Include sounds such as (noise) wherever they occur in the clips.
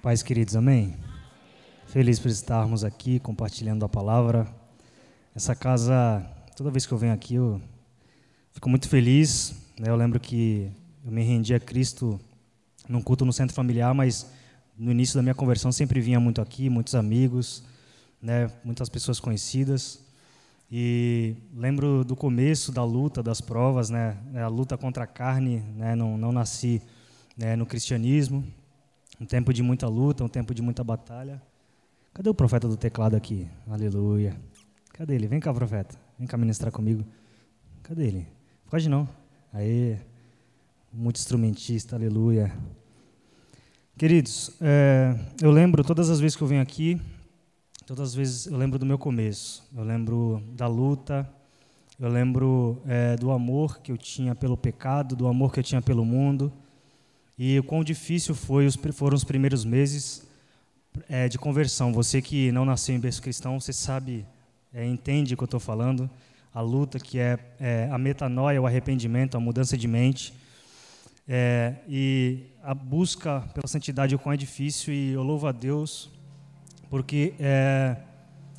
Pais queridos, amém? Feliz por estarmos aqui compartilhando a palavra. Essa casa, toda vez que eu venho aqui, eu fico muito feliz. Né? Eu lembro que eu me rendi a Cristo num culto no centro familiar, mas no início da minha conversão sempre vinha muito aqui, muitos amigos, né? muitas pessoas conhecidas. E lembro do começo da luta, das provas, né? a luta contra a carne. Né? Não, não nasci né, no cristianismo, um tempo de muita luta, um tempo de muita batalha. Cadê o profeta do teclado aqui? Aleluia. Cadê ele? Vem cá, profeta. Vem cá ministrar comigo. Cadê ele? Pode não. Aí, muito instrumentista, aleluia. Queridos, é, eu lembro todas as vezes que eu venho aqui, todas as vezes eu lembro do meu começo. Eu lembro da luta, eu lembro é, do amor que eu tinha pelo pecado, do amor que eu tinha pelo mundo. E o quão difícil foi foram os primeiros meses é, de conversão. Você que não nasceu em berço cristão, você sabe, é, entende o que eu estou falando. A luta que é, é, a metanoia, o arrependimento, a mudança de mente. É, e a busca pela santidade, o quão é difícil. E eu louvo a Deus, porque é,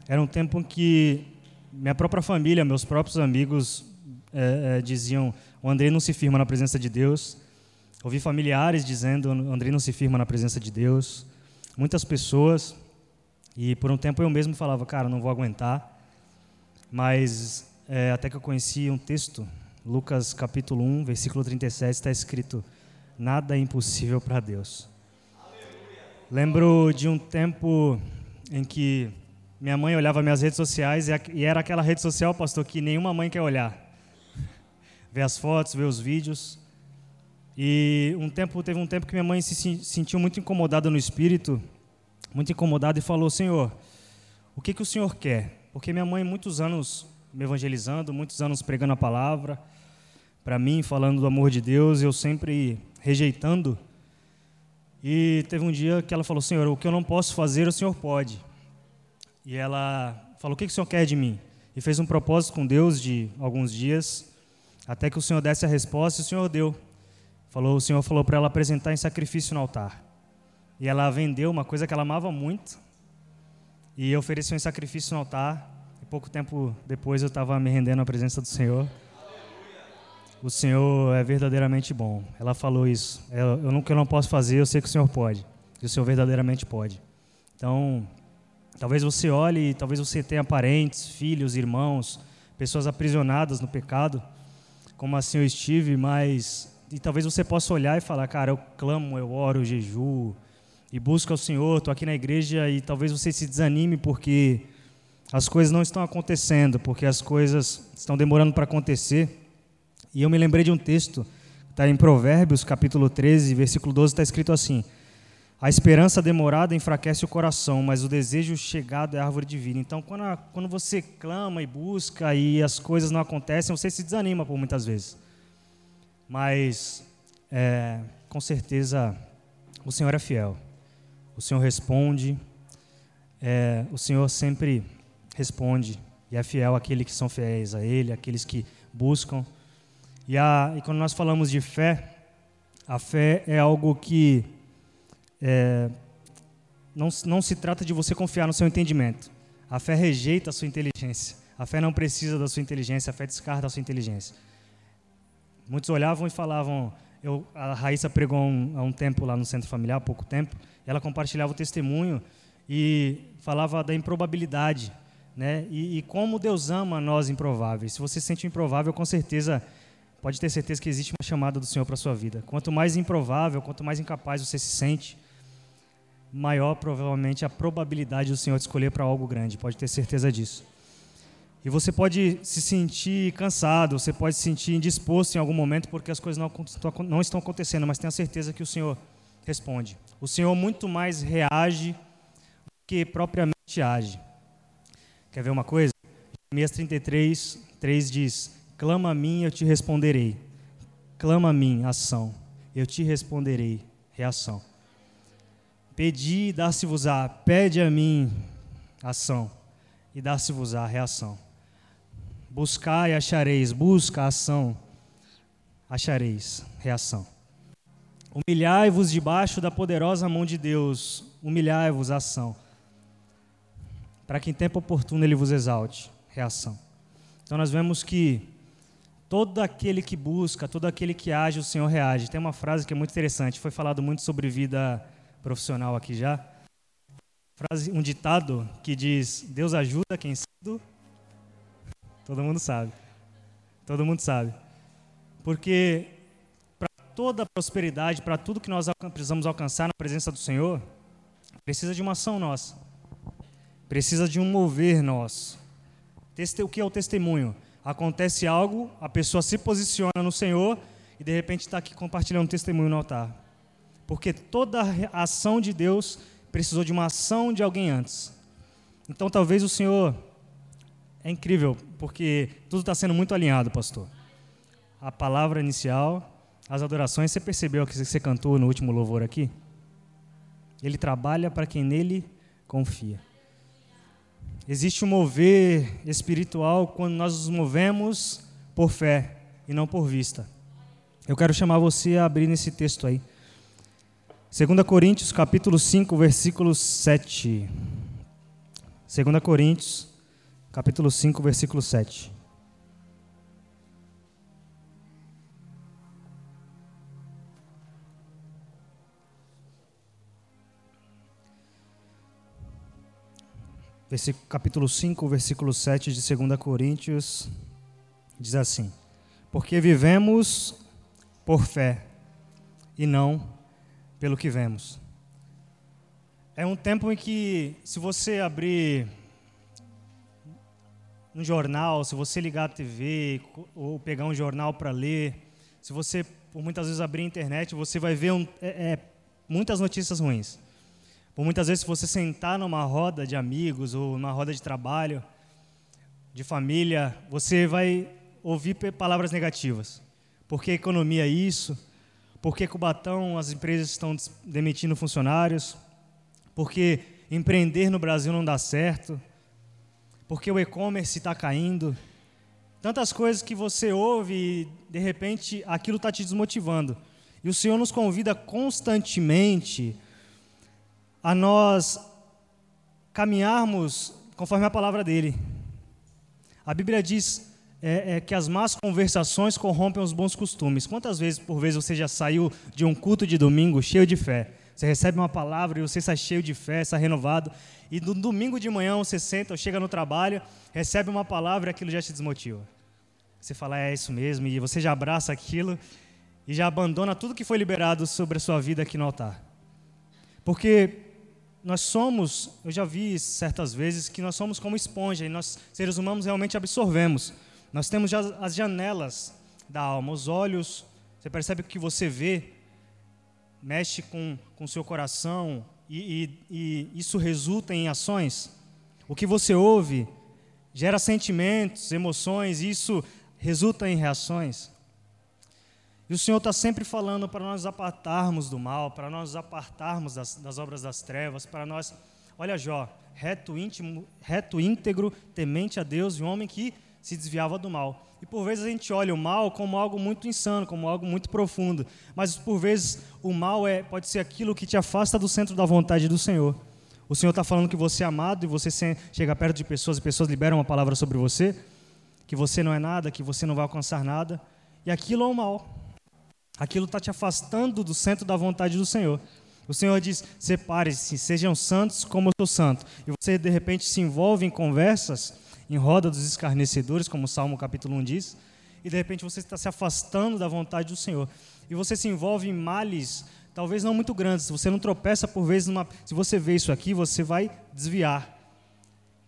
era um tempo em que minha própria família, meus próprios amigos é, diziam: o André não se firma na presença de Deus. Ouvi familiares dizendo: Andrei não se firma na presença de Deus. Muitas pessoas. E por um tempo eu mesmo falava: Cara, não vou aguentar. Mas é, até que eu conheci um texto, Lucas capítulo 1, versículo 37, está escrito: Nada é impossível para Deus. Aleluia. Lembro de um tempo em que minha mãe olhava minhas redes sociais e era aquela rede social, pastor, que nenhuma mãe quer olhar. (laughs) Ver as fotos, ver os vídeos. E um tempo teve um tempo que minha mãe se sentiu muito incomodada no espírito, muito incomodada e falou: Senhor, o que que o Senhor quer? Porque minha mãe muitos anos me evangelizando, muitos anos pregando a palavra para mim, falando do amor de Deus, eu sempre rejeitando. E teve um dia que ela falou: Senhor, o que eu não posso fazer, o Senhor pode. E ela falou: O que, que o Senhor quer de mim? E fez um propósito com Deus de alguns dias, até que o Senhor desse a resposta, e o Senhor deu. Falou, o Senhor falou para ela apresentar em sacrifício no altar. E ela vendeu uma coisa que ela amava muito e ofereceu em sacrifício no altar. E pouco tempo depois eu estava me rendendo à presença do Senhor. O Senhor é verdadeiramente bom. Ela falou isso. Eu, eu que eu não posso fazer, eu sei que o Senhor pode. E o Senhor verdadeiramente pode. Então, talvez você olhe, talvez você tenha parentes, filhos, irmãos, pessoas aprisionadas no pecado, como assim eu estive, mas e talvez você possa olhar e falar, cara, eu clamo, eu oro, eu jejuo e busco ao Senhor, estou aqui na igreja e talvez você se desanime porque as coisas não estão acontecendo, porque as coisas estão demorando para acontecer. E eu me lembrei de um texto, está em Provérbios, capítulo 13, versículo 12, está escrito assim: A esperança demorada enfraquece o coração, mas o desejo chegado é árvore de vida. Então, quando, a, quando você clama e busca e as coisas não acontecem, você se desanima por muitas vezes. Mas, é, com certeza, o Senhor é fiel. O Senhor responde. É, o Senhor sempre responde e é fiel àqueles que são fiéis a Ele, àqueles que buscam. E, a, e quando nós falamos de fé, a fé é algo que é, não, não se trata de você confiar no seu entendimento. A fé rejeita a sua inteligência. A fé não precisa da sua inteligência, a fé descarta a sua inteligência. Muitos olhavam e falavam. Eu, a Raíssa pregou um, há um tempo lá no centro familiar, há pouco tempo. Ela compartilhava o testemunho e falava da improbabilidade, né? E, e como Deus ama nós improváveis. Se você se sente improvável, com certeza pode ter certeza que existe uma chamada do Senhor para sua vida. Quanto mais improvável, quanto mais incapaz você se sente, maior provavelmente a probabilidade do Senhor te escolher para algo grande. Pode ter certeza disso. E você pode se sentir cansado, você pode se sentir indisposto em algum momento porque as coisas não, estão acontecendo, mas tenha certeza que o Senhor responde. O Senhor muito mais reage do que propriamente age. Quer ver uma coisa? Jeremias 33, 3 diz: Clama a mim, eu te responderei. Clama a mim, ação. Eu te responderei, reação. Pedi dar-se-vos-á. Pede a mim, ação. E dar-se-vos-á, reação. Buscai e achareis, busca ação, achareis, reação. Humilhai-vos debaixo da poderosa mão de Deus, humilhai-vos, ação. Para que em tempo oportuno ele vos exalte, reação. Então nós vemos que todo aquele que busca, todo aquele que age, o Senhor reage. Tem uma frase que é muito interessante, foi falado muito sobre vida profissional aqui já. Frase, um ditado que diz: Deus ajuda quem cedo. Todo mundo sabe. Todo mundo sabe. Porque toda a prosperidade, para tudo que nós precisamos alcançar na presença do Senhor, precisa de uma ação nossa. Precisa de um mover nosso. O que é o testemunho? Acontece algo, a pessoa se posiciona no Senhor e de repente está aqui compartilhando um testemunho no altar. Porque toda ação de Deus precisou de uma ação de alguém antes. Então talvez o Senhor. É incrível, porque tudo está sendo muito alinhado, pastor. A palavra inicial, as adorações, você percebeu o que você cantou no último louvor aqui? Ele trabalha para quem nele confia. Existe um mover espiritual quando nós nos movemos por fé e não por vista. Eu quero chamar você a abrir nesse texto aí. 2 Coríntios, capítulo 5, versículo 7. 2 Coríntios, capítulo 5, versículo 7. versículo, capítulo 5, versículo 7 de 2 Coríntios, diz assim: Porque vivemos por fé e não pelo que vemos. É um tempo em que, se você abrir um jornal, se você ligar a TV ou pegar um jornal para ler, se você, por muitas vezes, abrir a internet, você vai ver um, é, é, muitas notícias ruins. Ou muitas vezes, se você sentar numa roda de amigos ou numa roda de trabalho, de família, você vai ouvir palavras negativas. Por que economia é isso? Por que Cubatão as empresas estão demitindo funcionários? Por que empreender no Brasil não dá certo? Por que o e-commerce está caindo? Tantas coisas que você ouve e, de repente, aquilo está te desmotivando. E o Senhor nos convida constantemente a nós caminharmos conforme a palavra dele. A Bíblia diz é, é, que as más conversações corrompem os bons costumes. Quantas vezes por vez você já saiu de um culto de domingo cheio de fé? Você recebe uma palavra e você está cheio de fé, está renovado. E no domingo de manhã você senta, chega no trabalho, recebe uma palavra e aquilo já te desmotiva. Você fala, é isso mesmo, e você já abraça aquilo e já abandona tudo que foi liberado sobre a sua vida aqui no altar. Porque nós somos, eu já vi certas vezes que nós somos como esponja e nós, seres humanos, realmente absorvemos. Nós temos já as janelas da alma, os olhos, você percebe o que você vê mexe com o seu coração e, e, e isso resulta em ações. O que você ouve gera sentimentos, emoções, e isso resulta em reações. E o Senhor está sempre falando para nós apartarmos do mal, para nós apartarmos das, das obras das trevas, para nós. Olha Jó, reto, íntimo, reto, íntegro, temente a Deus e um homem que se desviava do mal. E por vezes a gente olha o mal como algo muito insano, como algo muito profundo. Mas por vezes o mal é, pode ser aquilo que te afasta do centro da vontade do Senhor. O Senhor está falando que você é amado e você chega perto de pessoas e pessoas liberam uma palavra sobre você, que você não é nada, que você não vai alcançar nada. E aquilo é o mal aquilo está te afastando do centro da vontade do Senhor. O Senhor diz: separe-se, sejam santos como eu sou santo. E você, de repente, se envolve em conversas, em roda dos escarnecedores, como o Salmo capítulo 1 diz, e de repente você está se afastando da vontade do Senhor. E você se envolve em males, talvez não muito grandes. Se você não tropeça por vezes numa. Se você vê isso aqui, você vai desviar.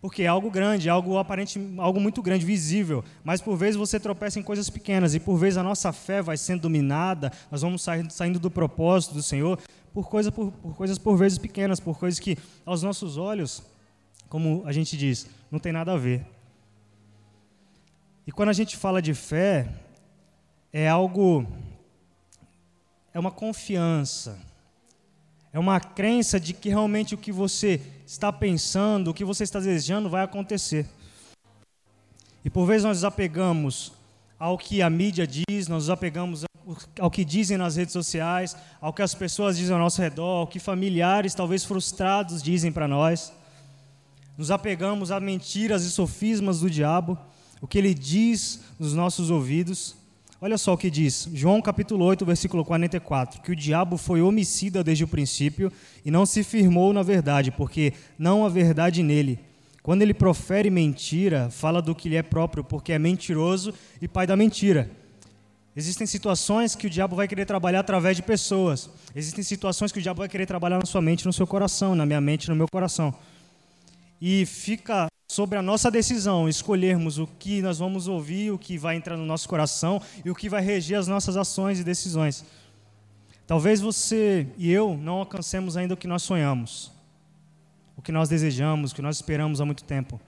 Porque é algo grande, é algo aparente, algo muito grande, visível. Mas por vezes você tropeça em coisas pequenas e por vezes a nossa fé vai sendo dominada. Nós vamos saindo, do propósito do Senhor por, coisa, por, por coisas por vezes pequenas, por coisas que aos nossos olhos, como a gente diz, não tem nada a ver. E quando a gente fala de fé, é algo, é uma confiança é uma crença de que realmente o que você está pensando, o que você está desejando vai acontecer. E por vezes nós nos apegamos ao que a mídia diz, nós nos apegamos ao que dizem nas redes sociais, ao que as pessoas dizem ao nosso redor, ao que familiares, talvez frustrados, dizem para nós. Nos apegamos a mentiras e sofismas do diabo, o que ele diz nos nossos ouvidos. Olha só o que diz, João capítulo 8, versículo 44, que o diabo foi homicida desde o princípio e não se firmou na verdade, porque não há verdade nele. Quando ele profere mentira, fala do que lhe é próprio, porque é mentiroso e pai da mentira. Existem situações que o diabo vai querer trabalhar através de pessoas. Existem situações que o diabo vai querer trabalhar na sua mente, no seu coração, na minha mente, no meu coração. E fica sobre a nossa decisão escolhermos o que nós vamos ouvir, o que vai entrar no nosso coração e o que vai reger as nossas ações e decisões. Talvez você e eu não alcancemos ainda o que nós sonhamos, o que nós desejamos, o que nós esperamos há muito tempo.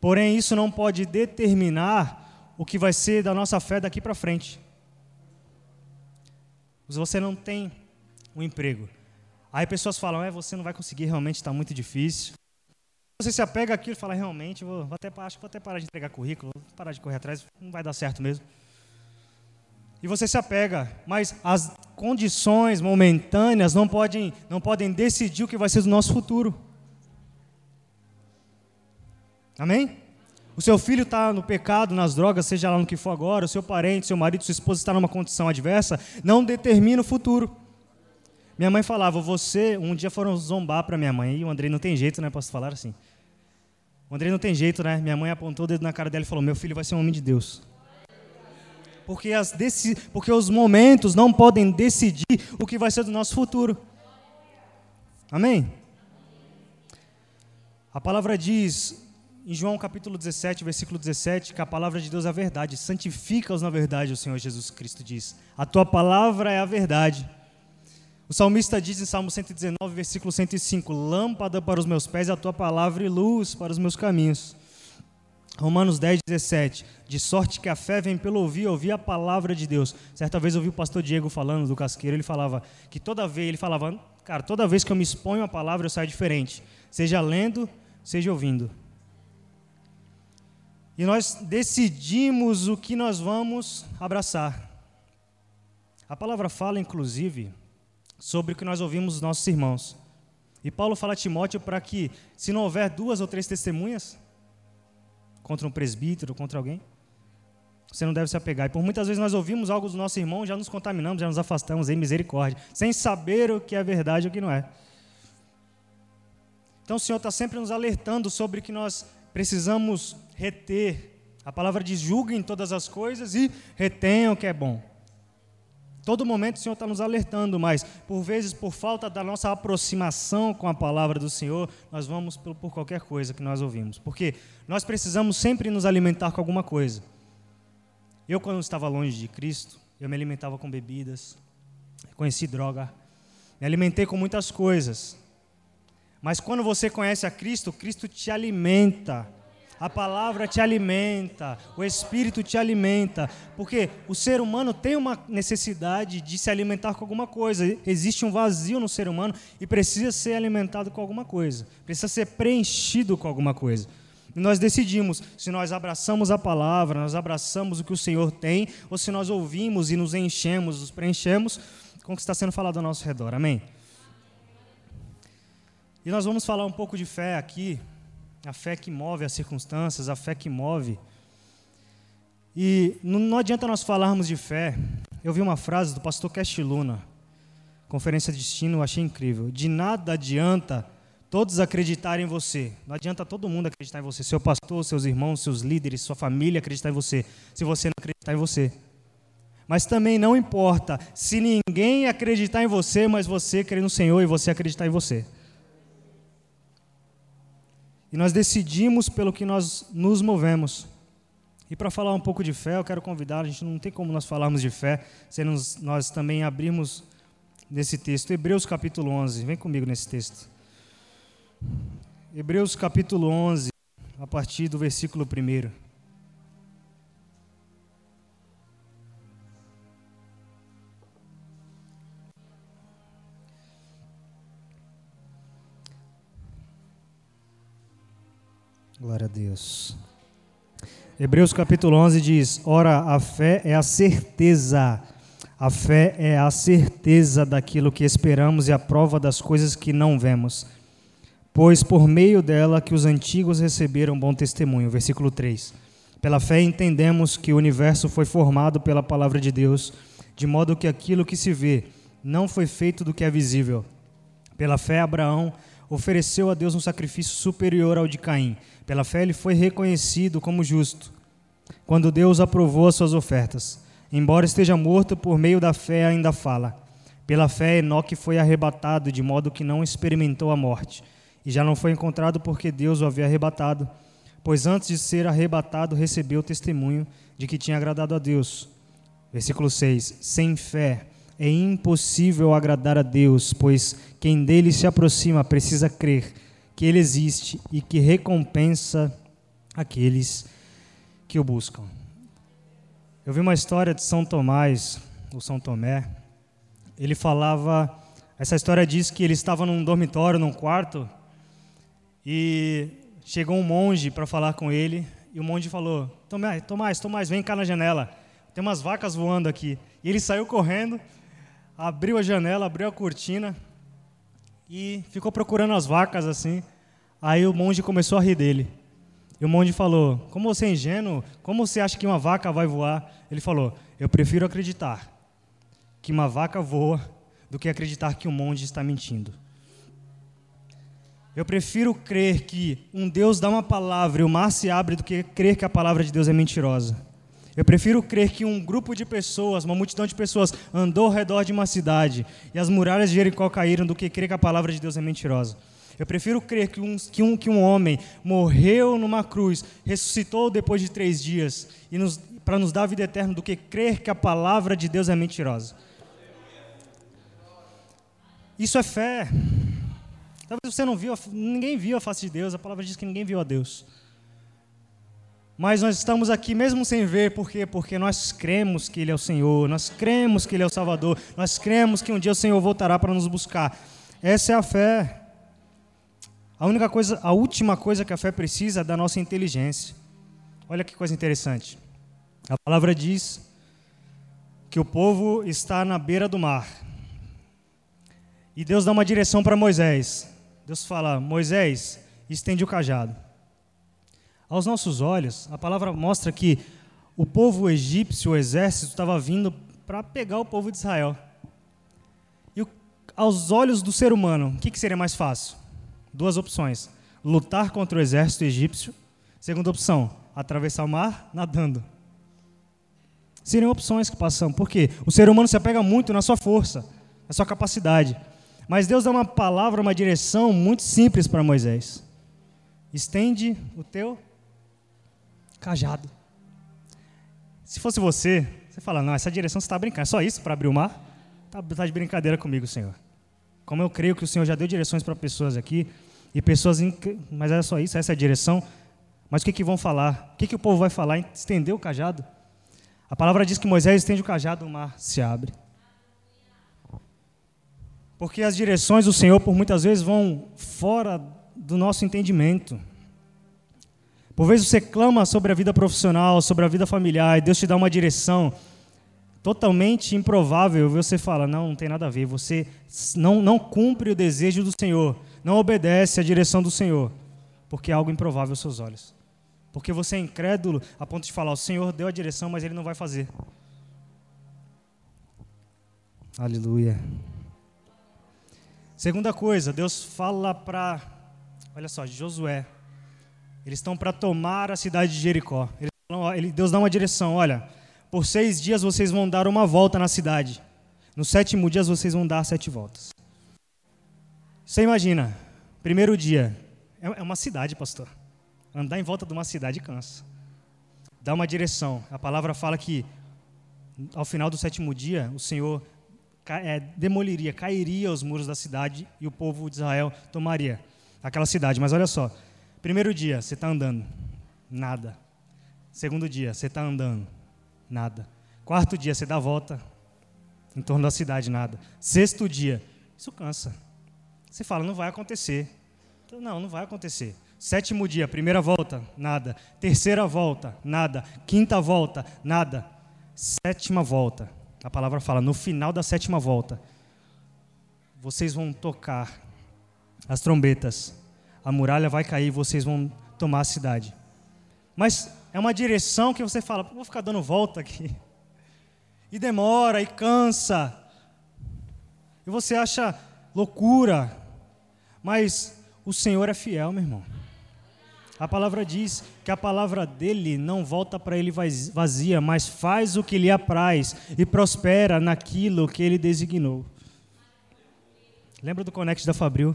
Porém, isso não pode determinar o que vai ser da nossa fé daqui para frente. Se você não tem um emprego, aí pessoas falam, é, você não vai conseguir, realmente está muito difícil. Você se apega àquilo e fala, realmente, vou, vou até, acho que vou até parar de entregar currículo, vou parar de correr atrás, não vai dar certo mesmo. E você se apega, mas as condições momentâneas não podem, não podem decidir o que vai ser do nosso futuro. Amém? O seu filho está no pecado, nas drogas, seja lá no que for agora, o seu parente, seu marido, sua esposa está numa condição adversa, não determina o futuro. Minha mãe falava, você, um dia foram zombar para minha mãe, e o Andrei não tem jeito, né? Posso falar assim? O Andrei não tem jeito, né? Minha mãe apontou o dedo na cara dela e falou: Meu filho vai ser um homem de Deus. Porque, as deci... Porque os momentos não podem decidir o que vai ser do nosso futuro. Amém? A palavra diz em João capítulo 17, versículo 17, que a palavra de Deus é a verdade. Santifica-os na verdade, o Senhor Jesus Cristo diz. A tua palavra é a verdade. O salmista diz em Salmo 119, versículo 105: Lâmpada para os meus pés é a tua palavra e luz para os meus caminhos. Romanos 10, 17. De sorte que a fé vem pelo ouvir, ouvir a palavra de Deus. Certa vez eu ouvi o pastor Diego falando do casqueiro, ele falava que toda vez, ele falava, cara, toda vez que eu me exponho a palavra eu saio diferente. Seja lendo, seja ouvindo. E nós decidimos o que nós vamos abraçar. A palavra fala, inclusive, sobre o que nós ouvimos dos nossos irmãos. E Paulo fala a Timóteo para que, se não houver duas ou três testemunhas contra um presbítero, contra alguém, você não deve se apegar. E por muitas vezes nós ouvimos algo dos nossos irmãos, já nos contaminamos, já nos afastamos em misericórdia, sem saber o que é verdade e o que não é. Então o Senhor está sempre nos alertando sobre que nós precisamos reter. A palavra diz: julguem todas as coisas e retenham o que é bom. Todo momento o Senhor está nos alertando, mas por vezes, por falta da nossa aproximação com a palavra do Senhor, nós vamos por, qualquer coisa que nós ouvimos. Porque nós precisamos sempre nos alimentar com alguma coisa. Eu, quando estava longe de Cristo, eu me alimentava com bebidas, conheci droga, me alimentei com muitas coisas. Mas quando você conhece a Cristo, Cristo te alimenta a palavra te alimenta, o Espírito te alimenta, porque o ser humano tem uma necessidade de se alimentar com alguma coisa. Existe um vazio no ser humano e precisa ser alimentado com alguma coisa, precisa ser preenchido com alguma coisa. E nós decidimos se nós abraçamos a palavra, nós abraçamos o que o Senhor tem, ou se nós ouvimos e nos enchemos, nos preenchemos com o que está sendo falado ao nosso redor. Amém? E nós vamos falar um pouco de fé aqui, a fé que move as circunstâncias, a fé que move. E não adianta nós falarmos de fé. Eu vi uma frase do pastor Cash Luna, conferência de destino, eu achei incrível. De nada adianta todos acreditarem em você. Não adianta todo mundo acreditar em você. Seu pastor, seus irmãos, seus líderes, sua família acreditar em você. Se você não acreditar em você. Mas também não importa se ninguém acreditar em você, mas você crer no Senhor e você acreditar em você. E nós decidimos pelo que nós nos movemos. E para falar um pouco de fé, eu quero convidar, a gente não tem como nós falarmos de fé, se nós, também abrirmos nesse texto, Hebreus capítulo 11, vem comigo nesse texto. Hebreus capítulo 11, a partir do versículo 1. Glória a Deus. Hebreus capítulo 11 diz: Ora, a fé é a certeza, A fé é a certeza daquilo que esperamos e a prova das coisas que não vemos. Pois por meio dela que os antigos receberam bom testemunho. Versículo 3. Pela fé entendemos que o universo foi formado pela palavra de Deus, de modo que aquilo que se vê não foi feito do que é visível. Pela fé, Abraão ofereceu a Deus um sacrifício superior ao de Caim. Pela fé, ele foi reconhecido como justo, quando Deus aprovou as suas ofertas. Embora esteja morto, por meio da fé ainda fala. Pela fé, Enoque foi arrebatado, de modo que não experimentou a morte, e já não foi encontrado porque Deus o havia arrebatado, pois antes de ser arrebatado recebeu o testemunho de que tinha agradado a Deus. Versículo 6: Sem fé é impossível agradar a Deus, pois quem dele se aproxima precisa crer que ele existe e que recompensa aqueles que o buscam. Eu vi uma história de São Tomás, ou São Tomé. Ele falava, essa história diz que ele estava num dormitório, num quarto, e chegou um monge para falar com ele, e o monge falou: Tomás, Tomás, Tomás, vem cá na janela. Tem umas vacas voando aqui. E ele saiu correndo, abriu a janela, abriu a cortina e ficou procurando as vacas assim. Aí o monge começou a rir dele. E o monge falou: Como você é ingênuo, como você acha que uma vaca vai voar? Ele falou: Eu prefiro acreditar que uma vaca voa do que acreditar que um monge está mentindo. Eu prefiro crer que um Deus dá uma palavra e o mar se abre do que crer que a palavra de Deus é mentirosa. Eu prefiro crer que um grupo de pessoas, uma multidão de pessoas, andou ao redor de uma cidade e as muralhas de Jericó caíram do que crer que a palavra de Deus é mentirosa. Eu prefiro crer que um, que um, que um homem morreu numa cruz, ressuscitou depois de três dias e para nos dar a vida eterna do que crer que a palavra de Deus é mentirosa. Isso é fé. Talvez você não viu, ninguém viu a face de Deus, a palavra diz que ninguém viu a Deus. Mas nós estamos aqui mesmo sem ver, por quê? Porque nós cremos que Ele é o Senhor, nós cremos que Ele é o Salvador, nós cremos que um dia o Senhor voltará para nos buscar. Essa é a fé. A única coisa, a última coisa que a fé precisa é da nossa inteligência. Olha que coisa interessante. A palavra diz que o povo está na beira do mar. E Deus dá uma direção para Moisés. Deus fala: Moisés, estende o cajado. Aos nossos olhos, a palavra mostra que o povo egípcio, o exército, estava vindo para pegar o povo de Israel. E aos olhos do ser humano, o que, que seria mais fácil? duas opções: lutar contra o exército egípcio. Segunda opção, atravessar o mar nadando. Seriam opções que passam. Por quê? O ser humano se apega muito na sua força, na sua capacidade. Mas Deus dá uma palavra, uma direção muito simples para Moisés. Estende o teu cajado. Se fosse você, você fala, não, essa direção você está brincando, é só isso para abrir o mar? Está tá de brincadeira comigo, Senhor. Como eu creio que o Senhor já deu direções para pessoas aqui, e pessoas, mas é só isso, essa é a direção. Mas o que, que vão falar? O que, que o povo vai falar? Estender o cajado? A palavra diz que Moisés estende o cajado, o mar se abre. Porque as direções do Senhor, por muitas vezes, vão fora do nosso entendimento. Por vezes você clama sobre a vida profissional, sobre a vida familiar, e Deus te dá uma direção totalmente improvável. Você fala, não, não tem nada a ver. Você não, não cumpre o desejo do Senhor não obedece à direção do Senhor, porque é algo improvável aos seus olhos. Porque você é incrédulo a ponto de falar: o Senhor deu a direção, mas ele não vai fazer. Aleluia. Segunda coisa, Deus fala para, olha só, Josué. Eles estão para tomar a cidade de Jericó. Deus dá uma direção: olha, por seis dias vocês vão dar uma volta na cidade. No sétimo dia vocês vão dar sete voltas. Você imagina, primeiro dia, é, é uma cidade, pastor. Andar em volta de uma cidade cansa. Dá uma direção. A palavra fala que ao final do sétimo dia, o Senhor é, demoliria, cairia os muros da cidade e o povo de Israel tomaria aquela cidade. Mas olha só, primeiro dia, você está andando, nada. Segundo dia, você está andando, nada. Quarto dia, você dá a volta em torno da cidade, nada. Sexto dia, isso cansa. Você fala, não vai acontecer. Então, não, não vai acontecer. Sétimo dia, primeira volta, nada. Terceira volta, nada. Quinta volta, nada. Sétima volta. A palavra fala: no final da sétima volta, vocês vão tocar as trombetas, a muralha vai cair e vocês vão tomar a cidade. Mas é uma direção que você fala: vou ficar dando volta aqui. E demora, e cansa. E você acha loucura. Mas o Senhor é fiel, meu irmão. A palavra diz que a palavra dele não volta para ele vazia, mas faz o que lhe apraz e prospera naquilo que ele designou. Lembra do Conect da Fabril?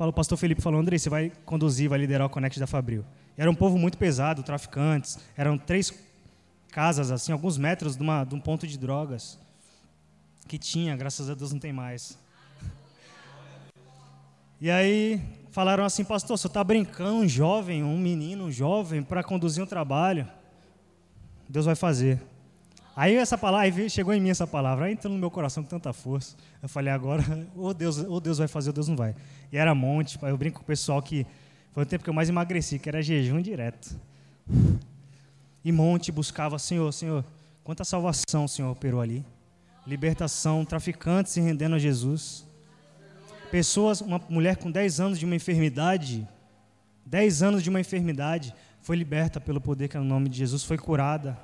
Fala, o pastor Felipe falou, André, você vai conduzir, vai liderar o Conect da Fabril. Era um povo muito pesado, traficantes, eram três casas, assim, alguns metros de, uma, de um ponto de drogas que tinha, graças a Deus não tem mais. E aí falaram assim, pastor, você está brincando, um jovem, um menino, um jovem, para conduzir um trabalho. Deus vai fazer. Aí essa palavra, chegou em mim essa palavra, aí entrou no meu coração com tanta força. Eu falei, agora, (laughs) ou Deus, ou Deus vai fazer, ou Deus não vai. E era monte, eu brinco com o pessoal que foi o tempo que eu mais emagreci, que era jejum direto. (laughs) E monte buscava, Senhor, Senhor, quanta salvação o Senhor operou ali. Libertação, traficantes se rendendo a Jesus. Pessoas, uma mulher com 10 anos de uma enfermidade, 10 anos de uma enfermidade, foi liberta pelo poder que é no nome de Jesus, foi curada.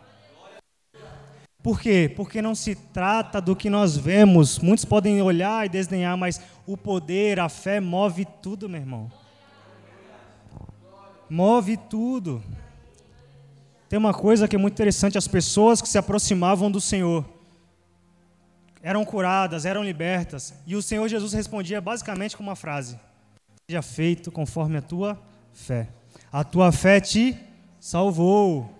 Por quê? Porque não se trata do que nós vemos. Muitos podem olhar e desdenhar, mas o poder, a fé move tudo, meu irmão. Move tudo. Tem uma coisa que é muito interessante: as pessoas que se aproximavam do Senhor eram curadas, eram libertas. E o Senhor Jesus respondia basicamente com uma frase: Seja feito conforme a tua fé. A tua fé te salvou.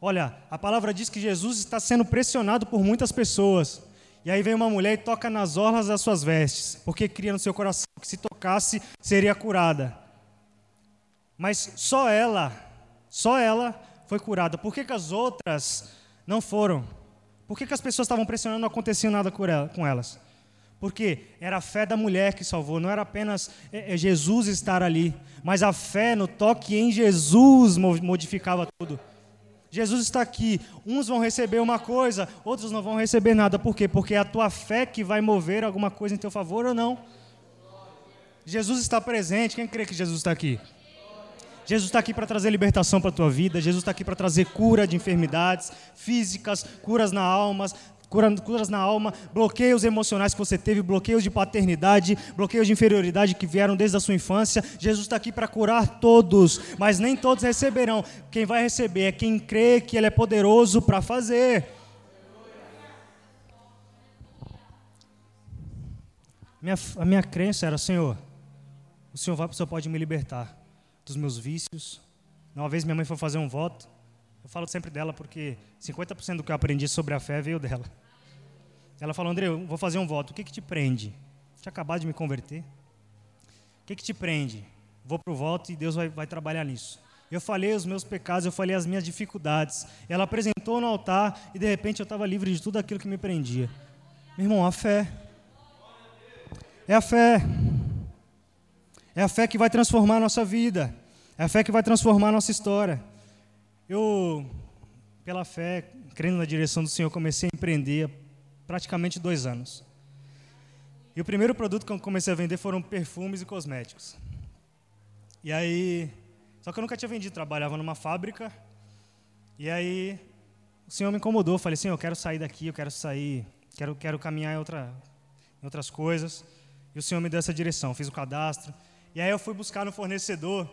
Olha, a palavra diz que Jesus está sendo pressionado por muitas pessoas. E aí vem uma mulher e toca nas orlas das suas vestes, porque cria no seu coração que se tocasse seria curada. Mas só ela, só ela foi curada. Por que, que as outras não foram? Por que, que as pessoas estavam pressionando e não acontecia nada com elas? Porque era a fé da mulher que salvou, não era apenas é, é, Jesus estar ali, mas a fé no toque em Jesus modificava tudo. Jesus está aqui, uns vão receber uma coisa, outros não vão receber nada. Por quê? Porque é a tua fé que vai mover alguma coisa em teu favor ou não. Jesus está presente, quem crê que Jesus está aqui? Jesus está aqui para trazer libertação para a tua vida, Jesus está aqui para trazer cura de enfermidades físicas, curas na alma, curas na alma, bloqueios emocionais que você teve, bloqueios de paternidade, bloqueios de inferioridade que vieram desde a sua infância. Jesus está aqui para curar todos, mas nem todos receberão. Quem vai receber é quem crê que Ele é poderoso para fazer. Minha, a minha crença era, Senhor, o Senhor vai, o Senhor pode me libertar dos meus vícios. Uma vez minha mãe foi fazer um voto. Eu falo sempre dela porque 50% do que eu aprendi sobre a fé veio dela. Ela falou, André, eu vou fazer um voto. O que, que te prende? Tinha acabado de me converter. O que, que te prende? Vou para o voto e Deus vai, vai trabalhar nisso. Eu falei os meus pecados, eu falei as minhas dificuldades. Ela apresentou no altar e de repente eu estava livre de tudo aquilo que me prendia. Meu irmão, a fé. É a fé. É a fé que vai transformar a nossa vida. É a fé que vai transformar a nossa história. Eu, pela fé, crendo na direção do Senhor, comecei a empreender há praticamente dois anos. E o primeiro produto que eu comecei a vender foram perfumes e cosméticos. E aí, só que eu nunca tinha vendido, trabalhava numa fábrica. E aí, o Senhor me incomodou. Falei, Senhor, eu quero sair daqui, eu quero sair, quero, quero caminhar em, outra, em outras coisas. E o Senhor me deu essa direção. Fiz o cadastro. E aí eu fui buscar no fornecedor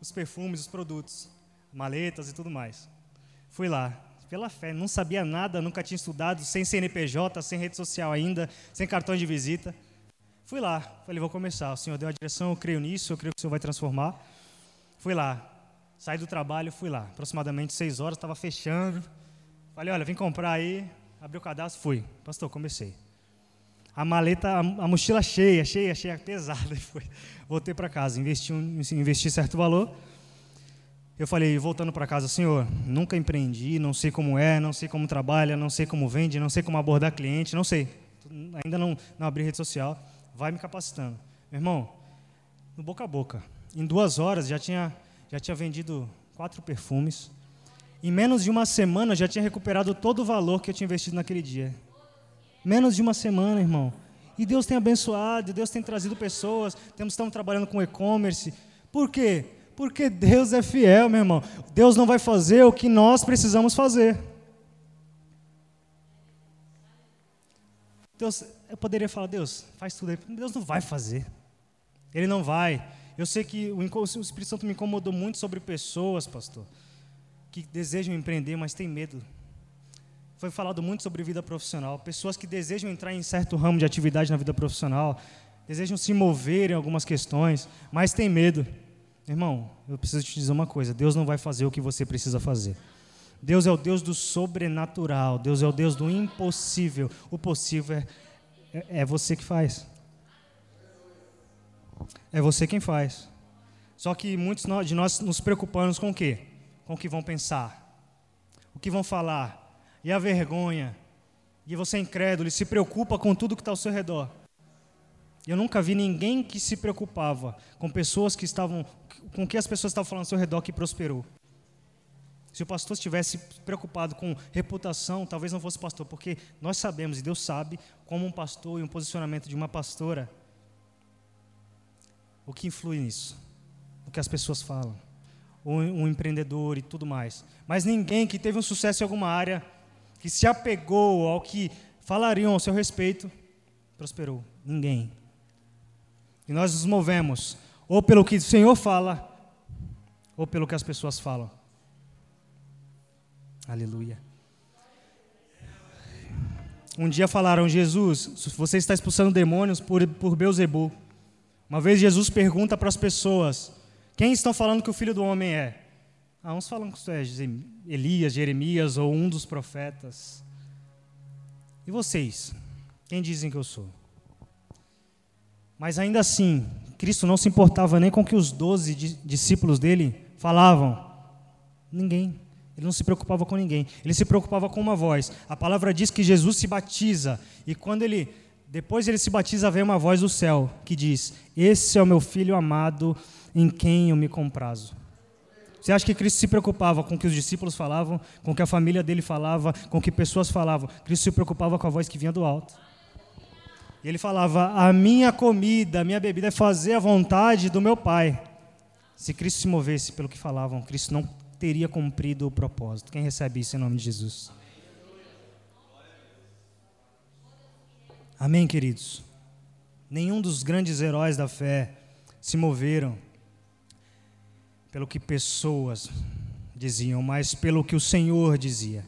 os perfumes, os produtos, maletas e tudo mais. Fui lá, pela fé, não sabia nada, nunca tinha estudado, sem CNPJ, sem rede social ainda, sem cartão de visita. Fui lá, falei, vou começar. O Senhor deu a direção, eu creio nisso, eu creio que o Senhor vai transformar. Fui lá, saí do trabalho, fui lá. Aproximadamente seis horas, estava fechando. Falei, olha, vem comprar aí. Abri o cadastro, fui. Pastor, comecei a maleta, a, a mochila cheia, cheia, cheia, (laughs) pesada. Foi. Voltei para casa, investi, um, investi certo valor. Eu falei, voltando para casa, Senhor, nunca empreendi, não sei como é, não sei como trabalha, não sei como vende, não sei como abordar cliente, não sei. Ainda não, não abri rede social. Vai me capacitando. Meu irmão, no boca a boca. Em duas horas já tinha, já tinha vendido quatro perfumes. Em menos de uma semana já tinha recuperado todo o valor que eu tinha investido naquele dia. Menos de uma semana, irmão. E Deus tem abençoado, Deus tem trazido pessoas, temos, estamos trabalhando com e-commerce. Por quê? Porque Deus é fiel, meu irmão. Deus não vai fazer o que nós precisamos fazer. Deus, eu poderia falar, Deus, faz tudo aí. Deus não vai fazer. Ele não vai. Eu sei que o, o Espírito Santo me incomodou muito sobre pessoas, pastor, que desejam empreender, mas têm medo. Foi falado muito sobre vida profissional. Pessoas que desejam entrar em certo ramo de atividade na vida profissional, desejam se mover em algumas questões, mas têm medo. Irmão, eu preciso te dizer uma coisa: Deus não vai fazer o que você precisa fazer. Deus é o Deus do sobrenatural, Deus é o Deus do impossível. O possível é, é, é você que faz. É você quem faz. Só que muitos de nós nos preocupamos com o quê? Com o que vão pensar, o que vão falar, e a vergonha. E você é incrédulo e se preocupa com tudo que está ao seu redor. Eu nunca vi ninguém que se preocupava com pessoas que estavam, com o que as pessoas estavam falando ao seu redor que prosperou. Se o pastor estivesse preocupado com reputação, talvez não fosse pastor, porque nós sabemos, e Deus sabe, como um pastor e um posicionamento de uma pastora, o que influi nisso, o que as pessoas falam, um empreendedor e tudo mais. Mas ninguém que teve um sucesso em alguma área, que se apegou ao que falariam ao seu respeito, prosperou. Ninguém. E nós nos movemos ou pelo que o Senhor fala, ou pelo que as pessoas falam. Aleluia. Um dia falaram, Jesus, você está expulsando demônios por, por Beuzebu. Uma vez Jesus pergunta para as pessoas, quem estão falando que o Filho do Homem é? Ah, uns falam que é Elias, Jeremias ou um dos profetas. E vocês? Quem dizem que eu sou? Mas ainda assim, Cristo não se importava nem com o que os doze discípulos dele falavam. Ninguém. Ele não se preocupava com ninguém. Ele se preocupava com uma voz. A palavra diz que Jesus se batiza. E quando ele, depois ele se batiza, vem uma voz do céu que diz: Esse é o meu filho amado, em quem eu me comprazo. Você acha que Cristo se preocupava com o que os discípulos falavam, com o que a família dele falava, com o que pessoas falavam? Cristo se preocupava com a voz que vinha do alto. E ele falava: A minha comida, a minha bebida é fazer a vontade do meu Pai. Se Cristo se movesse pelo que falavam, Cristo não teria cumprido o propósito. Quem recebe isso em nome de Jesus? Amém, queridos? Nenhum dos grandes heróis da fé se moveram pelo que pessoas diziam, mas pelo que o Senhor dizia.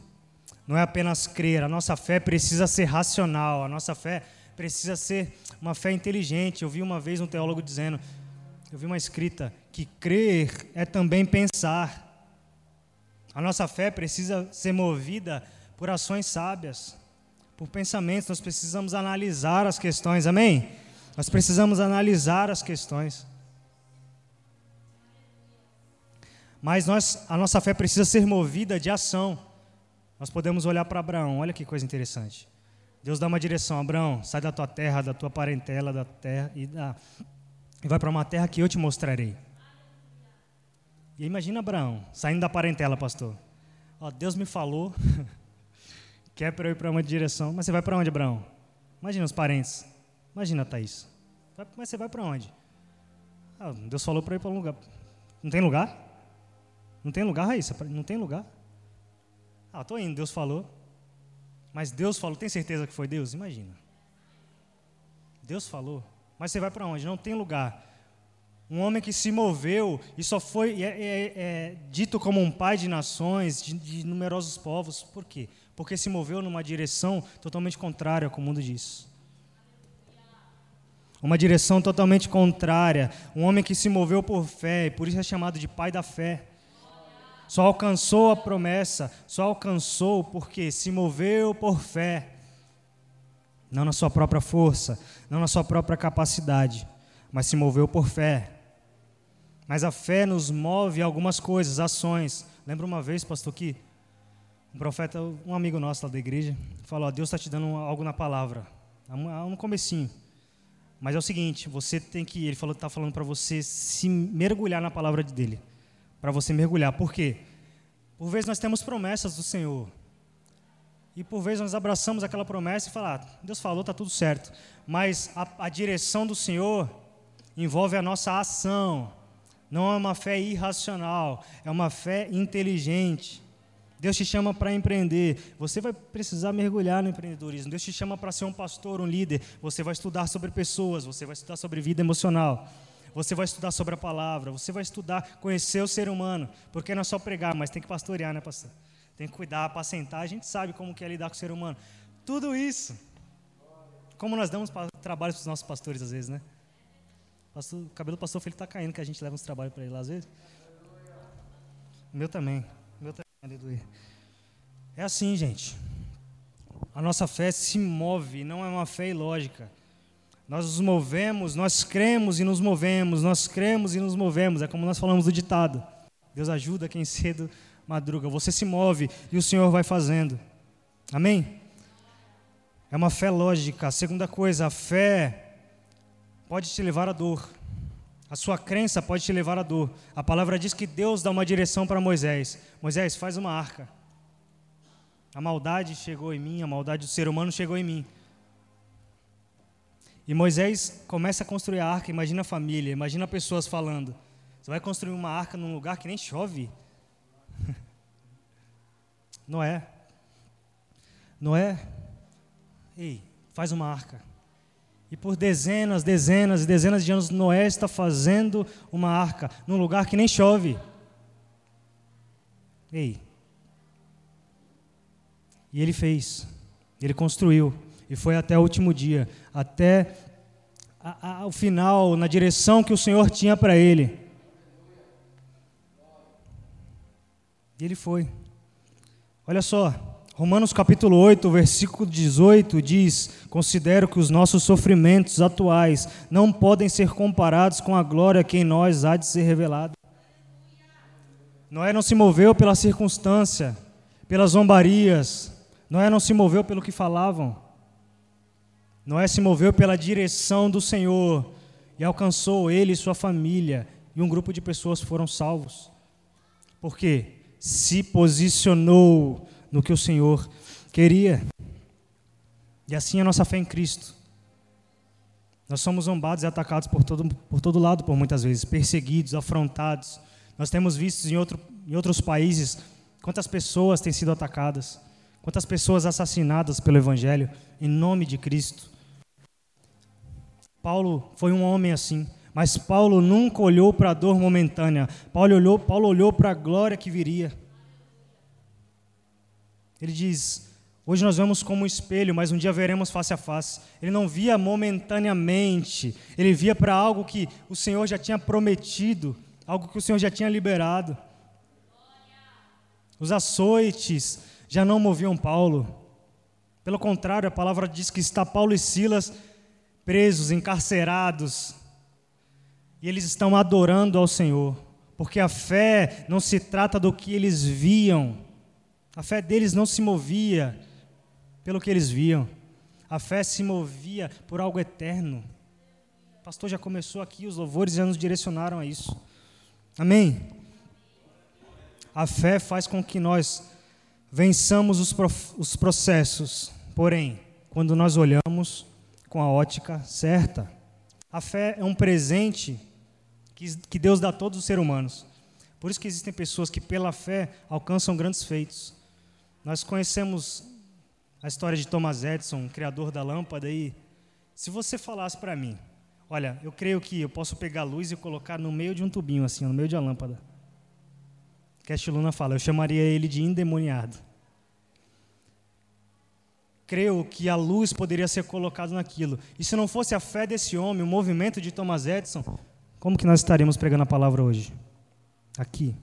Não é apenas crer, a nossa fé precisa ser racional, a nossa fé precisa ser uma fé inteligente. Eu vi uma vez um teólogo dizendo, eu vi uma escrita, que crer é também pensar. A nossa fé precisa ser movida por ações sábias, por pensamentos. Nós precisamos analisar as questões, amém? Nós precisamos analisar as questões. Mas nós, a nossa fé precisa ser movida de ação. Nós podemos olhar para Abraão, olha que coisa interessante. Deus dá uma direção, Abraão, sai da tua terra, da tua parentela, da terra e, da, e vai para uma terra que eu te mostrarei. E imagina Abraão, saindo da parentela, pastor. Ó, Deus me falou (laughs) que é para eu ir para uma direção. Mas você vai para onde, Abraão? Imagina os parentes. Imagina, Thaís. Mas você vai para onde? Ah, Deus falou para ir para um lugar. Não tem lugar? Não tem lugar, Raíssa? Não tem lugar? Ah, estou indo, Deus falou. Mas Deus falou, tem certeza que foi Deus? Imagina. Deus falou. Mas você vai para onde? Não tem lugar. Um homem que se moveu e só foi é, é, é dito como um pai de nações, de, de, numerosos povos. Por quê? Porque se moveu numa direção totalmente contrária ao que o mundo diz. Uma direção totalmente contrária. Um homem que se moveu por fé, e por isso é chamado de pai da fé. Só alcançou a promessa, só alcançou porque se moveu por fé. Não na sua própria força, não na sua própria capacidade, mas se moveu por fé. Mas a fé nos move a algumas coisas, ações. Lembra uma vez, pastor, que um profeta, um amigo nosso lá da igreja, falou: Deus está te dando algo na palavra, no comecinho. Mas é o seguinte, você tem que, ele falou, está falando para você se mergulhar na palavra dele, para você mergulhar. Por quê? Por vezes nós temos promessas do Senhor. E por vezes nós abraçamos aquela promessa e falamos, ah, Deus falou, está tudo certo. Mas a, a direção do Senhor envolve a nossa ação. Não é uma fé irracional, é uma fé inteligente. Deus te chama para empreender. Você vai precisar mergulhar no empreendedorismo. Deus te chama para ser um pastor, um líder. Você vai estudar sobre pessoas, você vai estudar sobre vida emocional. Você vai estudar sobre a palavra, você vai estudar, conhecer o ser humano, porque não é só pregar, mas tem que pastorear, né, pastor? Tem que cuidar, apacentar. A gente sabe como que é lidar com o ser humano. Tudo isso. Como nós damos trabalho para os nossos pastores às vezes, né? O cabelo do pastor Felipe está caindo, que a gente leva uns trabalhos para ele lá às vezes. O meu também. Meu também, aleluia. É assim, gente. A nossa fé se move, não é uma fé ilógica. Nós nos movemos, nós cremos e nos movemos, nós cremos e nos movemos. É como nós falamos do ditado. Deus ajuda quem cedo madruga. Você se move e o Senhor vai fazendo. Amém? É uma fé lógica. A segunda coisa, a fé pode te levar à dor. A sua crença pode te levar à dor. A palavra diz que Deus dá uma direção para Moisés. Moisés, faz uma arca. A maldade chegou em mim, a maldade do ser humano chegou em mim. E Moisés começa a construir a arca. Imagina a família, imagina pessoas falando. Você vai construir uma arca num lugar que nem chove? (laughs) Noé. Noé, ei, faz uma arca. E por dezenas, dezenas e dezenas de anos, Noé está fazendo uma arca num lugar que nem chove. Ei. E ele fez, ele construiu, e foi até o último dia, até a, a, o final, na direção que o Senhor tinha para ele. E ele foi. Olha só, Romanos capítulo 8, versículo 18 diz: Considero que os nossos sofrimentos atuais não podem ser comparados com a glória que em nós há de ser revelada. Noé não se moveu pela circunstância, pelas zombarias, Noé não se moveu pelo que falavam. Noé se moveu pela direção do Senhor e alcançou ele e sua família, e um grupo de pessoas foram salvos. Por quê? Se posicionou no que o Senhor queria. E assim é a nossa fé em Cristo. Nós somos zombados e atacados por todo, por todo lado, por muitas vezes, perseguidos, afrontados. Nós temos visto em, outro, em outros países quantas pessoas têm sido atacadas, quantas pessoas assassinadas pelo Evangelho, em nome de Cristo. Paulo foi um homem assim, mas Paulo nunca olhou para a dor momentânea. Paulo olhou, Paulo olhou para a glória que viria. Ele diz: Hoje nós vemos como um espelho, mas um dia veremos face a face. Ele não via momentaneamente, ele via para algo que o Senhor já tinha prometido, algo que o Senhor já tinha liberado. Os açoites já não moviam Paulo. Pelo contrário, a palavra diz que está Paulo e Silas presos, encarcerados, e eles estão adorando ao Senhor, porque a fé não se trata do que eles viam a fé deles não se movia pelo que eles viam. A fé se movia por algo eterno. O pastor já começou aqui, os louvores já nos direcionaram a isso. Amém? A fé faz com que nós vençamos os, os processos, porém, quando nós olhamos com a ótica certa. A fé é um presente que, que Deus dá a todos os seres humanos. Por isso que existem pessoas que, pela fé, alcançam grandes feitos. Nós conhecemos a história de Thomas Edison, criador da lâmpada, e se você falasse para mim, olha, eu creio que eu posso pegar a luz e colocar no meio de um tubinho, assim, no meio de uma lâmpada. Cast Luna fala, eu chamaria ele de endemoniado. Creio que a luz poderia ser colocada naquilo. E se não fosse a fé desse homem, o movimento de Thomas Edison, como que nós estaríamos pregando a palavra hoje? Aqui.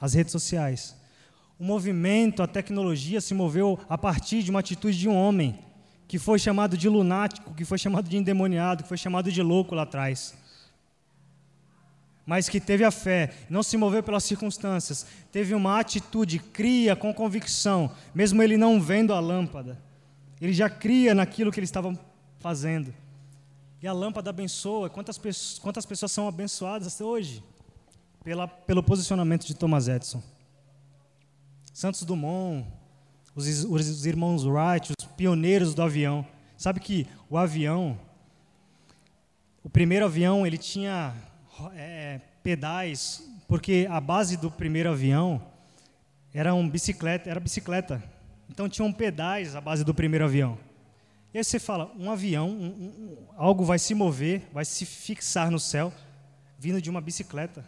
As redes sociais. O movimento, a tecnologia se moveu a partir de uma atitude de um homem que foi chamado de lunático, que foi chamado de endemoniado, que foi chamado de louco lá atrás. Mas que teve a fé, não se moveu pelas circunstâncias, teve uma atitude, cria com convicção, mesmo ele não vendo a lâmpada. Ele já cria naquilo que ele estava fazendo. E a lâmpada abençoa. Quantas, pessoas, quantas pessoas são abençoadas hoje? Pela, pelo posicionamento de Thomas Edison. Santos Dumont, os, os irmãos Wright, os pioneiros do avião. Sabe que o avião, o primeiro avião, ele tinha é, pedais, porque a base do primeiro avião era um bicicleta, era bicicleta. Então tinham pedais a base do primeiro avião. E aí você fala, um avião, um, um, algo vai se mover, vai se fixar no céu, vindo de uma bicicleta.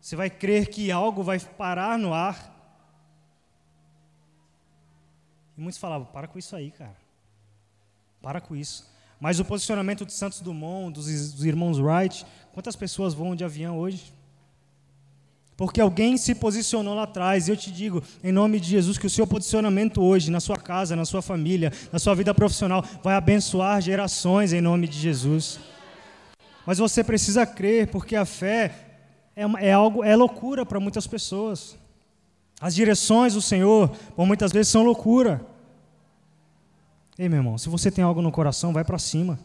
Você vai crer que algo vai parar no ar. E muitos falavam, para com isso aí, cara. Para com isso. Mas o posicionamento de Santos Dumont, dos, dos irmãos Wright, quantas pessoas voam de avião hoje? Porque alguém se posicionou lá atrás. E eu te digo, em nome de Jesus, que o seu posicionamento hoje, na sua casa, na sua família, na sua vida profissional, vai abençoar gerações em nome de Jesus. Mas você precisa crer, porque a fé é, é algo, é loucura para muitas pessoas. As direções do Senhor, por muitas vezes, são loucura. Ei, meu irmão, se você tem algo no coração, vai para cima.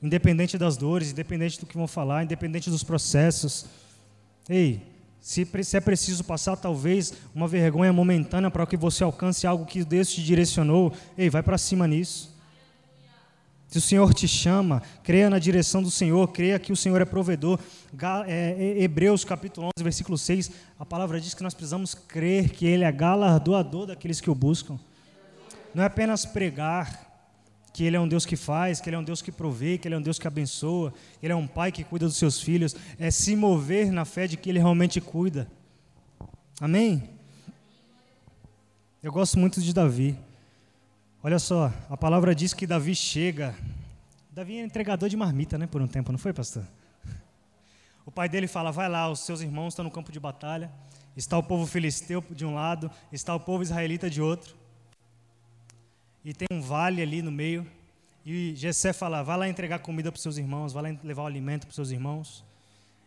Independente das dores, independente do que vão falar, independente dos processos. Ei, se, é preciso passar, talvez, uma vergonha momentânea para que você alcance algo que Deus te direcionou, ei, vai para cima nisso. Se o Senhor te chama, creia na direção do Senhor, creia que o Senhor é provedor. É, Hebreus capítulo 11, versículo 6, a palavra diz que nós precisamos crer que Ele é galardoador daqueles que o buscam. Não é apenas pregar, que Ele é um Deus que faz, que Ele é um Deus que provê, que Ele é um Deus que abençoa, Ele é um pai que cuida dos seus filhos, é se mover na fé de que Ele realmente cuida. Amém? Eu gosto muito de Davi. Olha só, a palavra diz que Davi chega. Davi é entregador de marmita, né, por um tempo, não foi, pastor? O pai dele fala: vai lá, os seus irmãos estão no campo de batalha. Está o povo filisteu de um lado, está o povo israelita de outro e tem um vale ali no meio. E Jessé fala: vai lá entregar comida para os seus irmãos, vai lá levar o alimento para os seus irmãos.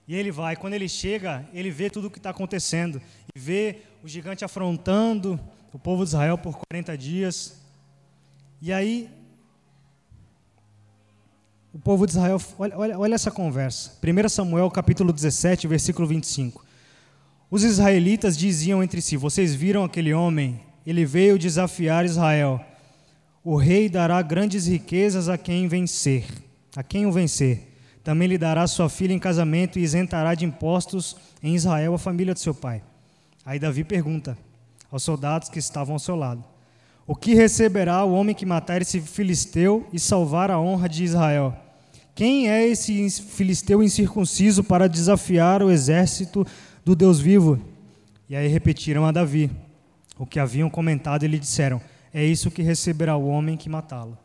E ele vai. Quando ele chega, ele vê tudo o que está acontecendo. E vê o gigante afrontando o povo de Israel por 40 dias. E aí, o povo de Israel, olha, olha, olha essa conversa. 1 Samuel capítulo 17, versículo 25. Os israelitas diziam entre si: Vocês viram aquele homem? Ele veio desafiar Israel. O rei dará grandes riquezas a quem vencer, a quem o vencer. Também lhe dará sua filha em casamento e isentará de impostos em Israel a família de seu pai. Aí Davi pergunta aos soldados que estavam ao seu lado: O que receberá o homem que matar esse filisteu e salvar a honra de Israel? Quem é esse filisteu incircunciso para desafiar o exército do Deus vivo? E aí repetiram a Davi o que haviam comentado e lhe disseram: é isso que receberá o homem que matá-lo.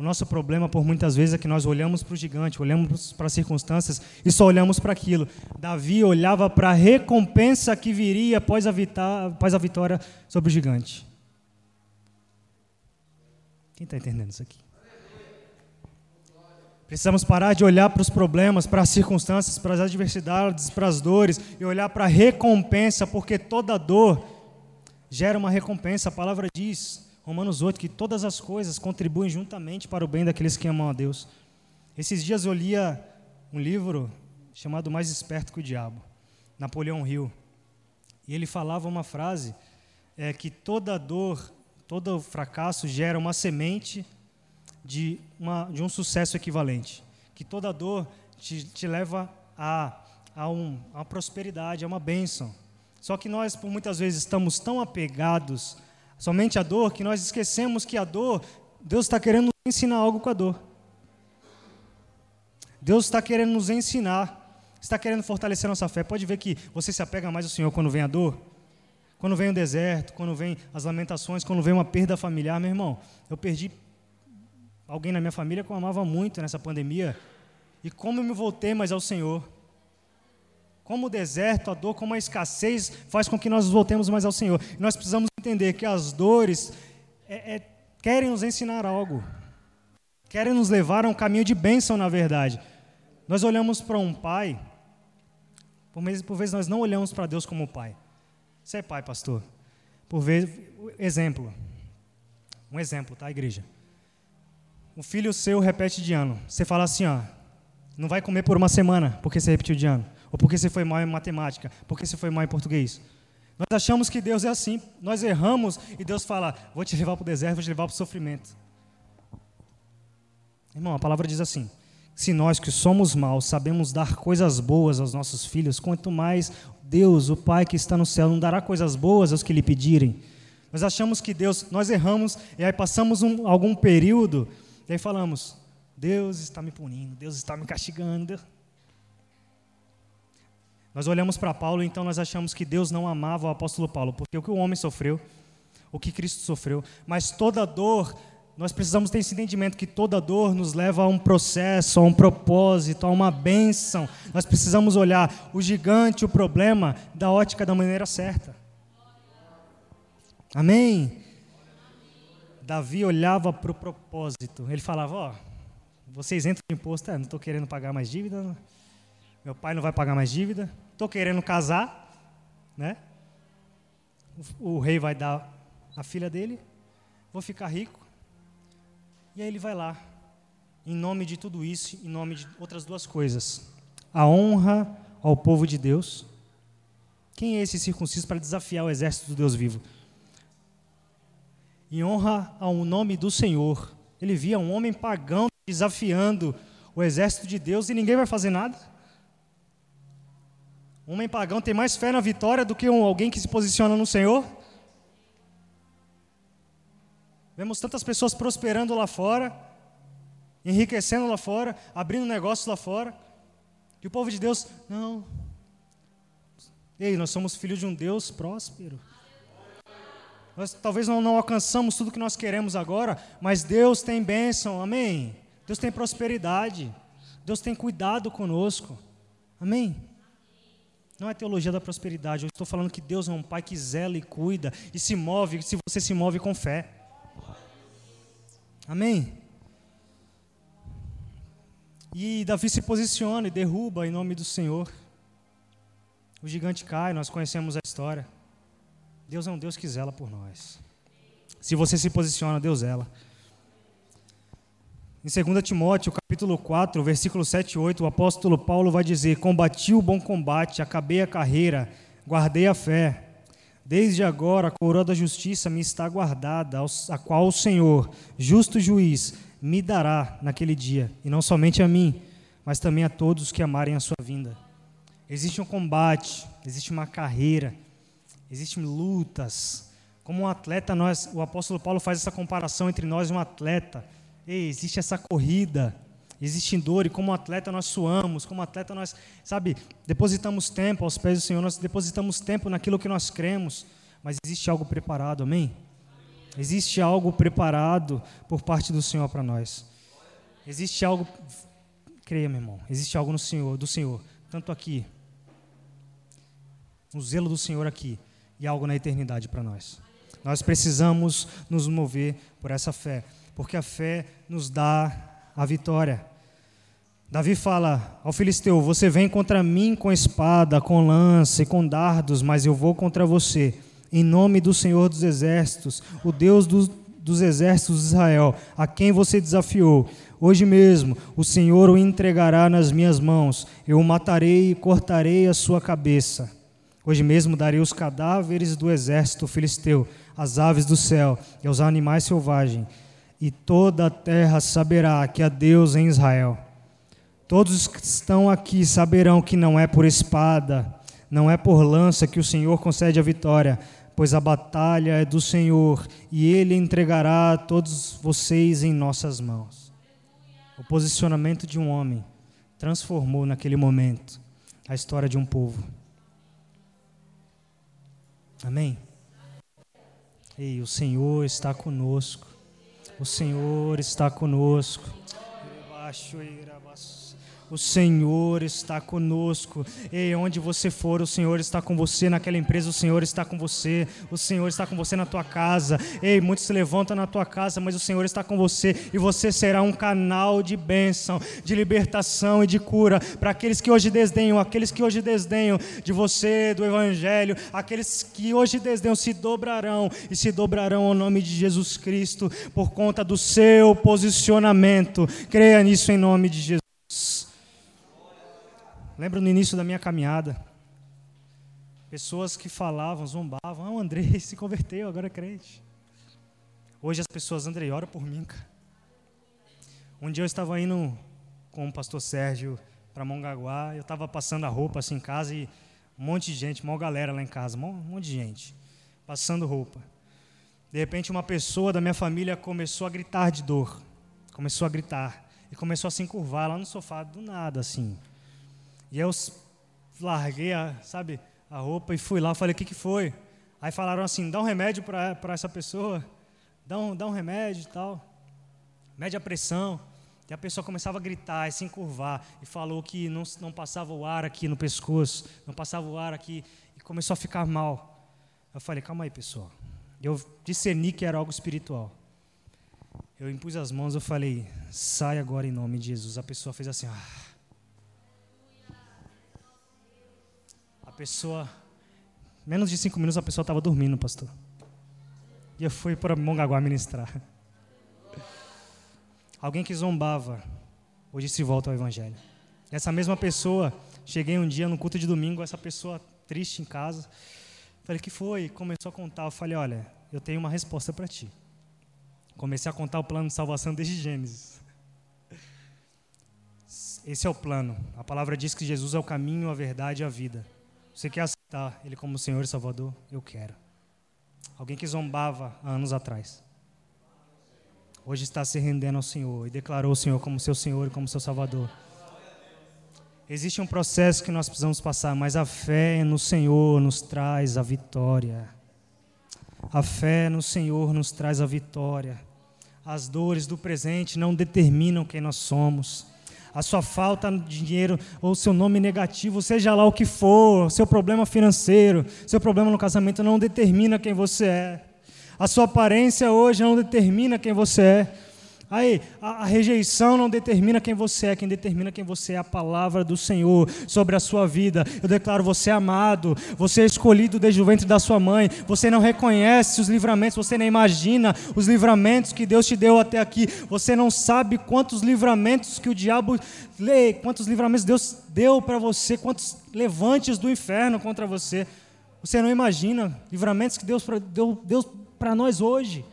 O nosso problema, por muitas vezes, é que nós olhamos para o gigante, olhamos para as circunstâncias e só olhamos para aquilo. Davi olhava para a recompensa que viria após a, após a vitória sobre o gigante. Quem está entendendo isso aqui? Precisamos parar de olhar para os problemas, para as circunstâncias, para as adversidades, para as dores e olhar para a recompensa, porque toda dor gera uma recompensa. A palavra diz Romanos 8, que todas as coisas contribuem juntamente para o bem daqueles que amam a Deus. Esses dias eu lia um livro chamado Mais Esperto que o Diabo, Napoleão Hill. E ele falava uma frase é, que toda dor, todo fracasso gera uma semente de, uma, de um sucesso equivalente. Que toda dor te, te leva a, a, um, a uma prosperidade, a uma bênção. Só que nós, por muitas vezes, estamos tão apegados somente a dor, que nós esquecemos que a dor, Deus está querendo nos ensinar algo com a dor. Deus está querendo nos ensinar, está querendo fortalecer nossa fé. Pode ver que você se apega mais ao Senhor quando vem a dor, quando vem o deserto, quando vem as lamentações, quando vem uma perda familiar, meu irmão. Eu perdi alguém na minha família que eu amava muito nessa pandemia, e como eu me voltei mais ao Senhor. Como o deserto, a dor, como a escassez faz com que nós voltemos mais ao Senhor. Nós precisamos entender que as dores é, é, querem nos ensinar algo, querem nos levar a um caminho de bênção, na verdade. Nós olhamos para um pai, por vezes, por vezes nós não olhamos para Deus como pai. Você é pai, pastor? Por vezes, exemplo. Um exemplo, tá, igreja? Um filho seu repete de ano. Você fala assim, ó, não vai comer por uma semana porque você repetiu de ano. Ou porque você foi mal em matemática, porque você foi mal em português. Nós achamos que Deus é assim. Nós erramos e Deus fala: Vou te levar para o deserto, vou te levar para o sofrimento. Irmão, a palavra diz assim: Se nós que somos maus sabemos dar coisas boas aos nossos filhos, quanto mais Deus, o Pai que está no céu, não dará coisas boas aos que lhe pedirem. Nós achamos que Deus, nós erramos e aí passamos um, algum período e aí falamos: Deus está me punindo, Deus está me castigando. Nós olhamos para Paulo, então nós achamos que Deus não amava o apóstolo Paulo, porque o que o homem sofreu, o que Cristo sofreu, mas toda dor, nós precisamos ter esse entendimento que toda dor nos leva a um processo, a um propósito, a uma bênção. Nós precisamos olhar o gigante, o problema, da ótica da maneira certa. Amém? Davi olhava para o propósito, ele falava: Ó, vocês entram no imposto, é, não estou querendo pagar mais dívida, meu pai não vai pagar mais dívida. Estou querendo casar, né? O, o, rei vai dar a filha dele, vou ficar rico. E aí ele vai lá, em nome de tudo isso, em nome de outras duas coisas: a honra ao povo de Deus. Quem é esse circunciso para desafiar o exército do Deus vivo? Em honra ao nome do Senhor. Ele via um homem pagão desafiando o exército de Deus e ninguém vai fazer nada. Um homem pagão tem mais fé na vitória do que um, alguém que se posiciona no Senhor? Vemos tantas pessoas prosperando lá fora, enriquecendo lá fora, abrindo negócios lá fora, e o povo de Deus, não. Ei, nós somos filhos de um Deus próspero. Nós talvez não, não alcançamos tudo que nós queremos agora, mas Deus tem bênção, amém? Deus tem prosperidade, Deus tem cuidado conosco, amém? Não é teologia da prosperidade. Eu estou falando que Deus é um pai que zela e cuida e se move, se você se move com fé. Amém? E Davi se posiciona e derruba em nome do Senhor. O gigante cai, nós conhecemos a história. Deus é um Deus que zela por nós. Se você se posiciona, Deus zela. Em 2 Timóteo, capítulo 4, versículo 7 e 8, o apóstolo Paulo vai dizer: Combati o bom combate, acabei a carreira, guardei a fé. Desde agora a coroa da justiça me está guardada, a qual o Senhor, justo juiz, me dará naquele dia, e não somente a mim, mas também a todos que amarem a sua vinda. Existe um combate, existe uma carreira, existem lutas. Como um atleta, nós, o apóstolo Paulo faz essa comparação entre nós e um atleta. Ei, existe essa corrida, existe dor, e como atleta nós suamos, como atleta nós, sabe, depositamos tempo aos pés do Senhor, nós depositamos tempo naquilo que nós cremos, mas existe algo preparado, amém? Existe algo preparado por parte do Senhor para nós. Existe algo, creia, meu irmão, existe algo no Senhor, do Senhor, tanto aqui, o zelo do Senhor aqui, e algo na eternidade para nós. Nós precisamos nos mover por essa fé porque a fé nos dá a vitória. Davi fala ao filisteu: Você vem contra mim com espada, com lança e com dardos, mas eu vou contra você, em nome do Senhor dos Exércitos, o Deus dos, dos exércitos de Israel, a quem você desafiou. Hoje mesmo o Senhor o entregará nas minhas mãos, eu o matarei e cortarei a sua cabeça. Hoje mesmo darei os cadáveres do exército filisteu, às aves do céu e aos animais selvagens e toda a terra saberá que há Deus em Israel. Todos os que estão aqui saberão que não é por espada, não é por lança que o Senhor concede a vitória, pois a batalha é do Senhor e Ele entregará todos vocês em nossas mãos. O posicionamento de um homem transformou naquele momento a história de um povo. Amém? Ei, o Senhor está conosco. O Senhor está conosco. O Senhor está conosco. E onde você for, o Senhor está com você. Naquela empresa, o Senhor está com você. O Senhor está com você na tua casa. Ei, muitos se levantam na tua casa, mas o Senhor está com você. E você será um canal de bênção, de libertação e de cura para aqueles que hoje desdenham, aqueles que hoje desdenham de você, do Evangelho, aqueles que hoje desdenham se dobrarão e se dobrarão ao nome de Jesus Cristo por conta do seu posicionamento. Creia nisso em nome de Jesus. Lembro no início da minha caminhada, Pessoas que falavam, zombavam, ah, o Andrei (laughs) se converteu, agora é crente. Hoje as pessoas, Andrei, ora por mim, cara. Um dia eu estava indo com o pastor Sérgio para Mongaguá, eu estava passando a roupa assim em casa e um monte de gente, uma galera lá em casa, um monte de gente, passando roupa. De repente uma pessoa da minha família começou a gritar de dor, começou a gritar e começou a se encurvar lá no sofá do nada assim. E eu larguei, a, sabe, a roupa e fui lá, falei: "O que que foi?" Aí falaram assim: "Dá um remédio para essa pessoa, dá um, dá um remédio e tal, mede a pressão." E a pessoa começava a gritar e se encurvar e falou que não, não passava o ar aqui no pescoço, não passava o ar aqui e começou a ficar mal. Eu falei, calma aí, pessoal. Eu discerni que era algo espiritual. Eu impus as mãos, eu falei, sai agora em nome de Jesus. A pessoa fez assim, ah. Pessoa, menos de cinco minutos a pessoa estava dormindo, pastor. E eu fui para Mongaguá ministrar. Alguém que zombava, hoje se volta ao Evangelho. Essa mesma pessoa, cheguei um dia no culto de domingo, essa pessoa triste em casa. Falei, que foi? Começou a contar. Eu falei, olha, eu tenho uma resposta para ti. Comecei a contar o plano de salvação desde Gênesis. Esse é o plano. A palavra diz que Jesus é o caminho, a verdade e a vida. Você quer aceitar Ele como Senhor e Salvador? Eu quero. Alguém que zombava há anos atrás hoje está se rendendo ao Senhor e declarou o Senhor como seu Senhor e como seu Salvador. Existe um processo que nós precisamos passar, mas a fé no Senhor nos traz a vitória. A fé no Senhor nos traz a vitória. As dores do presente não determinam quem nós somos. A sua falta de dinheiro ou seu nome negativo, seja lá o que for, seu problema financeiro, seu problema no casamento não determina quem você é. A sua aparência hoje não determina quem você é. Aí, a, a, rejeição não determina quem você é, quem determina quem você é a palavra do Senhor sobre a sua vida. Eu declaro você amado, você é escolhido desde o ventre da sua mãe. Você não reconhece os livramentos, você nem imagina os livramentos que Deus te deu até aqui. Você não sabe quantos livramentos que o diabo lê, quantos livramentos Deus deu para você, quantos levantes do inferno contra você. Você não imagina livramentos que Deus deu, para nós hoje.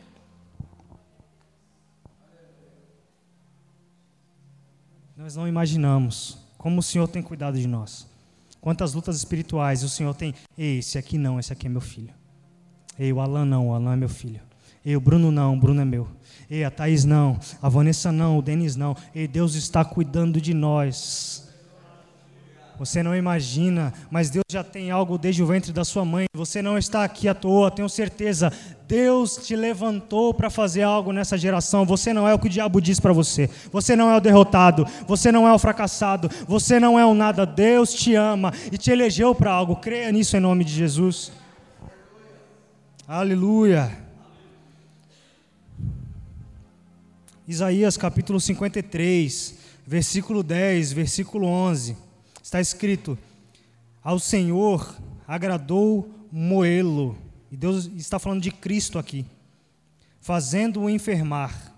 Nós não imaginamos como o Senhor tem cuidado de nós. Quantas lutas espirituais o Senhor tem. Ei, esse aqui não, esse aqui é meu filho. Ei, o Alan não, o Alan é meu filho. Ei, o Bruno não, o Bruno é meu. Ei, a Thaís não, a Vanessa não, o Denis não. Ei, Deus está cuidando de nós. Você não imagina, mas Deus já tem algo desde o ventre da sua mãe. Você não está aqui à toa, tenho certeza. Deus te levantou para fazer algo nessa geração. Você não é o que o diabo diz para você. Você não é o derrotado. Você não é o fracassado. Você não é o nada. Deus te ama e te elegeu para algo. Creia nisso em nome de Jesus. Aleluia. Isaías capítulo 53, versículo 10, versículo 11 está escrito: Ao Senhor agradou moê-lo. E Deus está falando de Cristo aqui, fazendo-o enfermar.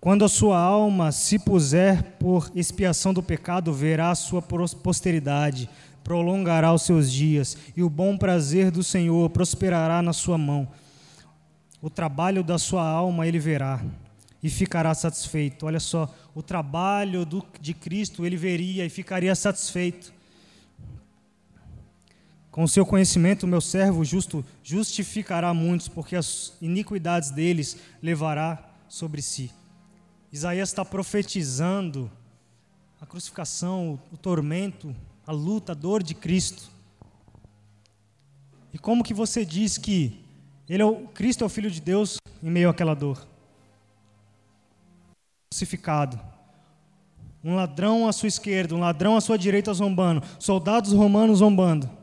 Quando a sua alma se puser por expiação do pecado, verá a sua posteridade, prolongará os seus dias, e o bom prazer do Senhor prosperará na sua mão. O trabalho da sua alma ele verá e ficará satisfeito. Olha só, o trabalho do, de Cristo ele veria e ficaria satisfeito. Com seu conhecimento, meu servo justo justificará muitos, porque as iniquidades deles levará sobre si. Isaías está profetizando a crucificação, o tormento, a luta, a dor de Cristo. E como que você diz que ele é o, Cristo é o Filho de Deus em meio àquela dor? crucificado. Um ladrão à sua esquerda, um ladrão à sua direita zombando, soldados romanos zombando.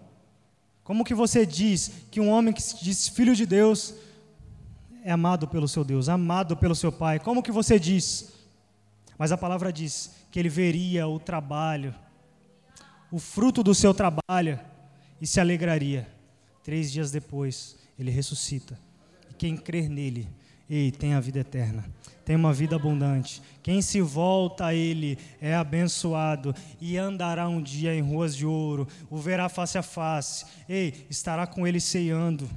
Como que você diz que um homem que se diz filho de Deus é amado pelo seu Deus, amado pelo seu Pai? Como que você diz? Mas a palavra diz que ele veria o trabalho, o fruto do seu trabalho e se alegraria. Três dias depois, ele ressuscita. E quem crer nele, ei, tem a vida eterna, tem uma vida abundante. Quem se volta a Ele é abençoado e andará um dia em ruas de ouro, o verá face a face, ei, estará com Ele ceando.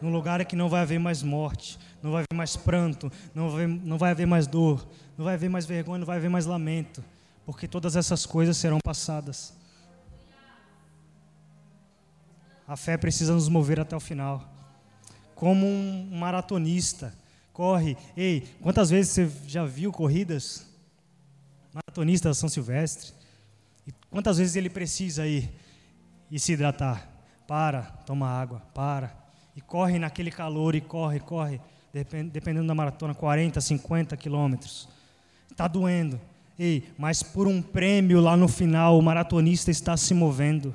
Num lugar que não vai haver mais morte, não vai haver mais pranto, não vai, não vai haver mais dor, não vai haver mais vergonha, não vai haver mais lamento, porque todas essas coisas serão passadas. A fé precisa nos mover até o final. Como um maratonista corre. Ei, quantas vezes você já viu corridas? Maratonista São Silvestre. E quantas vezes ele precisa ir e se hidratar? Para, toma água, para. E corre naquele calor e corre, corre. Dependendo da maratona, 40, 50 quilômetros. Está doendo. Ei, mas por um prêmio lá no final, o maratonista está se movendo.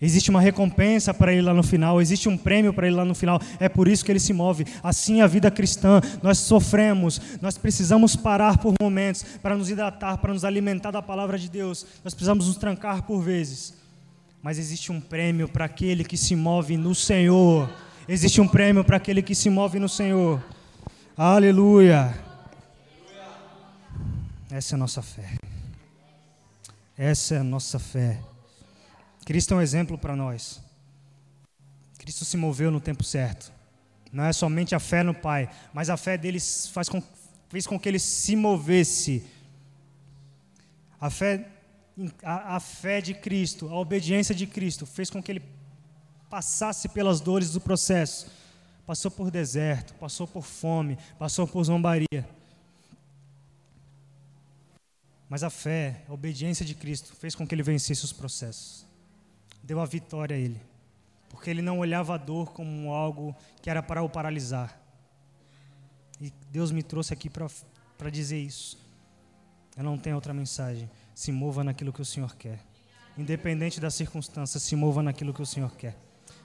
Existe uma recompensa para ele lá no final, existe um prêmio para ele lá no final, é por isso que ele se move. Assim a vida cristã, nós sofremos, nós precisamos parar por momentos para nos hidratar, para nos alimentar da palavra de Deus, nós precisamos nos trancar por vezes. Mas existe um prêmio para aquele que se move no Senhor, existe um prêmio para aquele que se move no Senhor. Aleluia! Essa é a nossa fé. Essa é a nossa fé. Cristo é um exemplo para nós. Cristo se moveu no tempo certo. Não é somente a fé no Pai, mas a fé dele faz com, fez com que ele se movesse. A fé, a, a fé de Cristo, a obediência de Cristo, fez com que ele passasse pelas dores do processo. Passou por deserto, passou por fome, passou por zombaria. Mas a fé, a obediência de Cristo, fez com que ele vencesse os processos deu a vitória a ele. Porque ele não olhava a dor como algo que era para o paralisar. E Deus me trouxe aqui para dizer isso. Eu não tenho outra mensagem. Se mova naquilo que o Senhor quer. Independente das circunstâncias, se mova naquilo que o Senhor quer.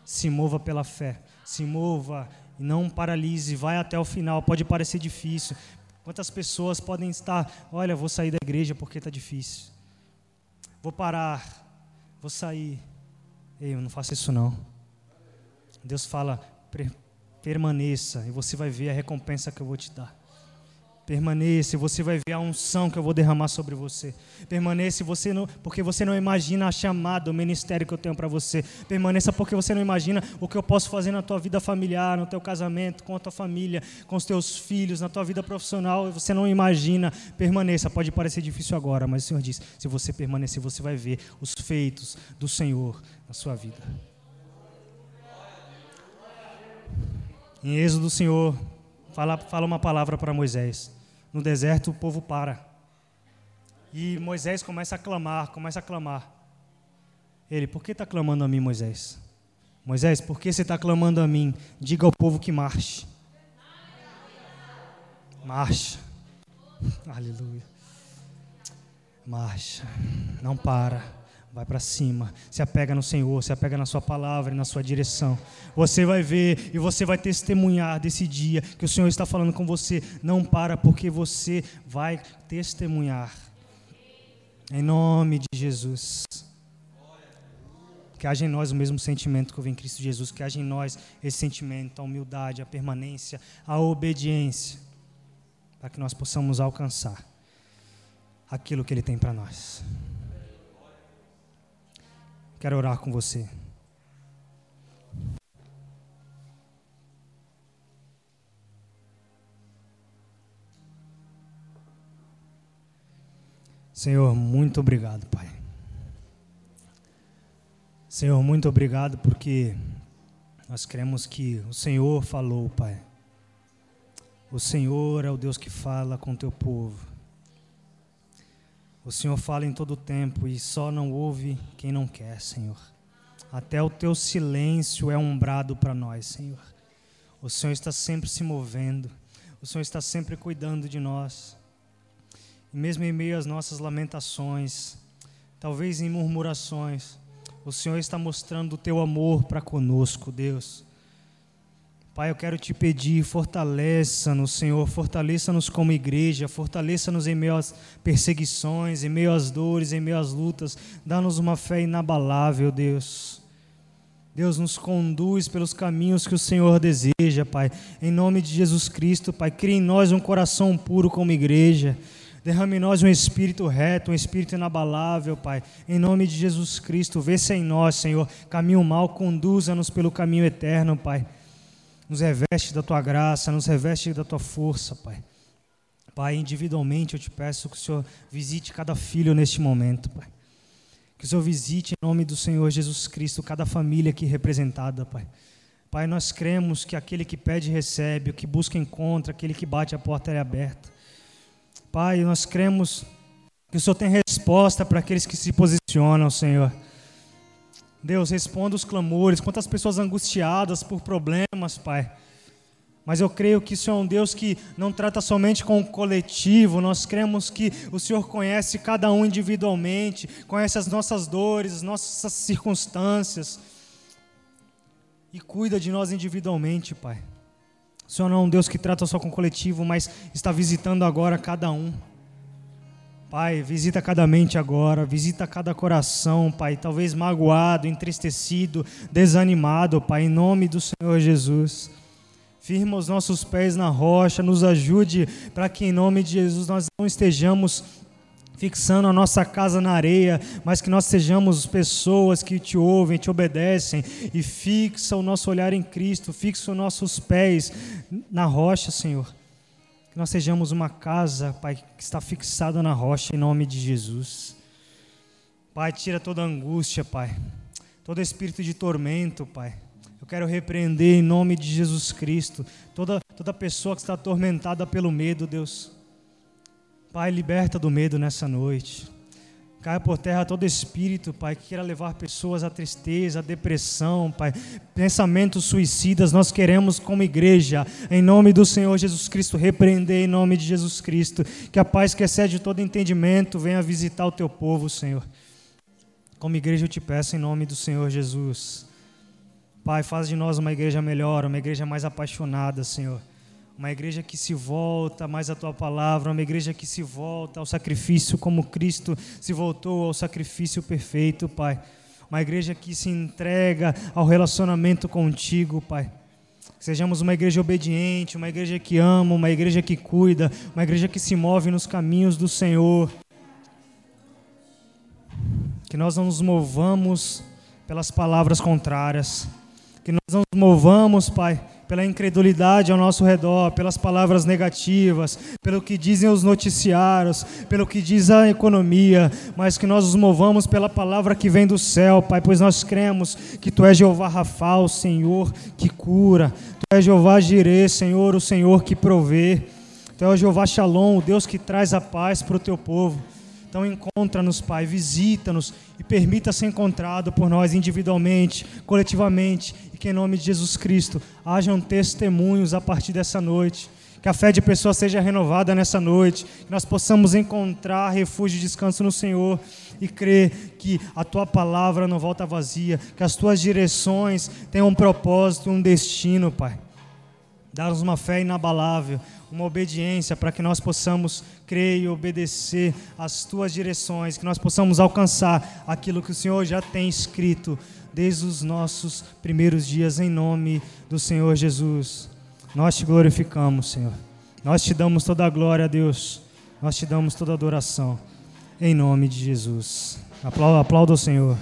Se mova pela fé. Se mova e não paralise. Vai até o final. Pode parecer difícil. Quantas pessoas podem estar, olha, vou sair da igreja porque está difícil. Vou parar. Vou sair. Ei, eu não faço isso não. Deus fala, permaneça e você vai ver a recompensa que eu vou te dar. Permaneça, você vai ver a unção que eu vou derramar sobre você. Permaneça, você não, porque você não imagina a chamada, o ministério que eu tenho para você. Permaneça, porque você não imagina o que eu posso fazer na tua vida familiar, no teu casamento, com a tua família, com os teus filhos, na tua vida profissional. Você não imagina. Permaneça. Pode parecer difícil agora, mas o Senhor diz: se você permanecer, você vai ver os feitos do Senhor na sua vida. Em Êxodo, o Senhor fala, fala uma palavra para Moisés. No deserto, o povo para. E Moisés começa a clamar, começa a clamar. Ele, por que está clamando a mim, Moisés? Moisés, por que você está clamando a mim? Diga ao povo que marche. Marcha. (laughs) Aleluia. Marcha. Não para. Vai para cima, se apega no Senhor, se apega na Sua palavra e na Sua direção. Você vai ver e você vai testemunhar desse dia que o Senhor está falando com você. Não para, porque você vai testemunhar. Em nome de Jesus. Que haja em nós o mesmo sentimento que houve em Cristo Jesus, que haja em nós esse sentimento, a humildade, a permanência, a obediência, para que nós possamos alcançar aquilo que Ele tem para nós. Quero orar com você. Senhor, muito obrigado, Pai. Senhor, muito obrigado porque nós cremos que o Senhor falou, Pai. O Senhor é o Deus que fala com o teu povo. O Senhor fala em todo tempo e só não ouve quem não quer, Senhor. Até o teu silêncio é um brado para nós, Senhor. O Senhor está sempre se movendo. O Senhor está sempre cuidando de nós. E mesmo em meio às nossas lamentações, talvez em murmurações, o Senhor está mostrando o teu amor para conosco, Deus. Pai, eu quero te pedir, fortaleça-nos, Senhor, fortaleça-nos como igreja, fortaleça-nos em meio às perseguições, em meio às dores, em meio às lutas, dá-nos uma fé inabalável, Deus. Deus nos conduz pelos caminhos que o Senhor deseja, Pai. Em nome de Jesus Cristo, Pai, cria em nós um coração puro como igreja. Derrame em nós um espírito reto, um espírito inabalável, Pai. Em nome de Jesus Cristo, vê se em nós, Senhor, caminho mal, conduza-nos pelo caminho eterno, Pai. Nos reveste da tua graça, nos reveste da tua força, Pai. Pai, individualmente eu te peço que o Senhor visite cada filho neste momento, Pai. Que o Senhor visite em nome do Senhor Jesus Cristo cada família aqui representada, Pai. Pai, nós cremos que aquele que pede recebe, o que busca encontra, aquele que bate a porta é aberta. Pai, nós cremos que o Senhor tem resposta para aqueles que se posicionam, Senhor. Deus, responda os clamores, quantas pessoas angustiadas por problemas, Pai. Mas eu creio que isso é um Deus que não trata somente com o coletivo, nós cremos que o Senhor conhece cada um individualmente, conhece as nossas dores, as nossas circunstâncias e cuida de nós individualmente, Pai. O Senhor não é um Deus que trata só com o coletivo, mas está visitando agora cada um. Pai, visita cada mente agora, visita cada coração, Pai, talvez magoado, entristecido, desanimado, Pai, em nome do Senhor Jesus. Firma os nossos pés na rocha, nos ajude para que em nome de Jesus nós não estejamos fixando a nossa casa na areia, mas que nós sejamos pessoas que te ouvem, te obedecem e fixa o nosso olhar em Cristo, fixa os nossos pés na rocha, Senhor. Que nós sejamos uma casa, Pai, que está fixada na rocha em nome de Jesus. Pai, tira toda angústia, Pai, todo espírito de tormento, Pai quero repreender em nome de Jesus Cristo toda, toda pessoa que está atormentada pelo medo, Deus. Pai, liberta do medo nessa noite. Caia por terra todo espírito, Pai, que queira levar pessoas à tristeza, à depressão, Pai, pensamentos suicidas. Nós queremos, como igreja, em nome do Senhor Jesus Cristo, repreender em nome de Jesus Cristo. Que a paz que excede todo entendimento venha visitar o teu povo, Senhor. Como igreja eu te peço em nome do Senhor Jesus. Pai, faz de nós uma igreja melhor, uma igreja mais apaixonada, Senhor. Uma igreja que se volta mais à tua palavra, uma igreja que se volta ao sacrifício como Cristo se voltou ao sacrifício perfeito, Pai. Uma igreja que se entrega ao relacionamento contigo, Pai. Sejamos uma igreja obediente, uma igreja que ama, uma igreja que cuida, uma igreja que se move nos caminhos do Senhor. Que nós não nos movamos pelas palavras contrárias que nós não nos movamos, Pai, pela incredulidade ao nosso redor, pelas palavras negativas, pelo que dizem os noticiários, pelo que diz a economia, mas que nós nos movamos pela palavra que vem do céu, Pai, pois nós cremos que Tu és Jeová Rafa, o Senhor que cura, Tu és Jeová Jireh, Senhor, o Senhor que provê, Tu és Jeová Shalom, o Deus que traz a paz para o Teu povo. Então encontra-nos, Pai, visita-nos e permita ser encontrado por nós individualmente, coletivamente, e que em nome de Jesus Cristo hajam testemunhos a partir dessa noite. Que a fé de pessoas seja renovada nessa noite, que nós possamos encontrar refúgio e descanso no Senhor e crer que a tua palavra não volta vazia, que as tuas direções têm um propósito, um destino, Pai. Dá-nos uma fé inabalável, uma obediência para que nós possamos crer e obedecer às tuas direções, que nós possamos alcançar aquilo que o Senhor já tem escrito desde os nossos primeiros dias, em nome do Senhor Jesus. Nós te glorificamos, Senhor. Nós te damos toda a glória Deus. Nós te damos toda a adoração. Em nome de Jesus. Aplauda, aplauda o Senhor.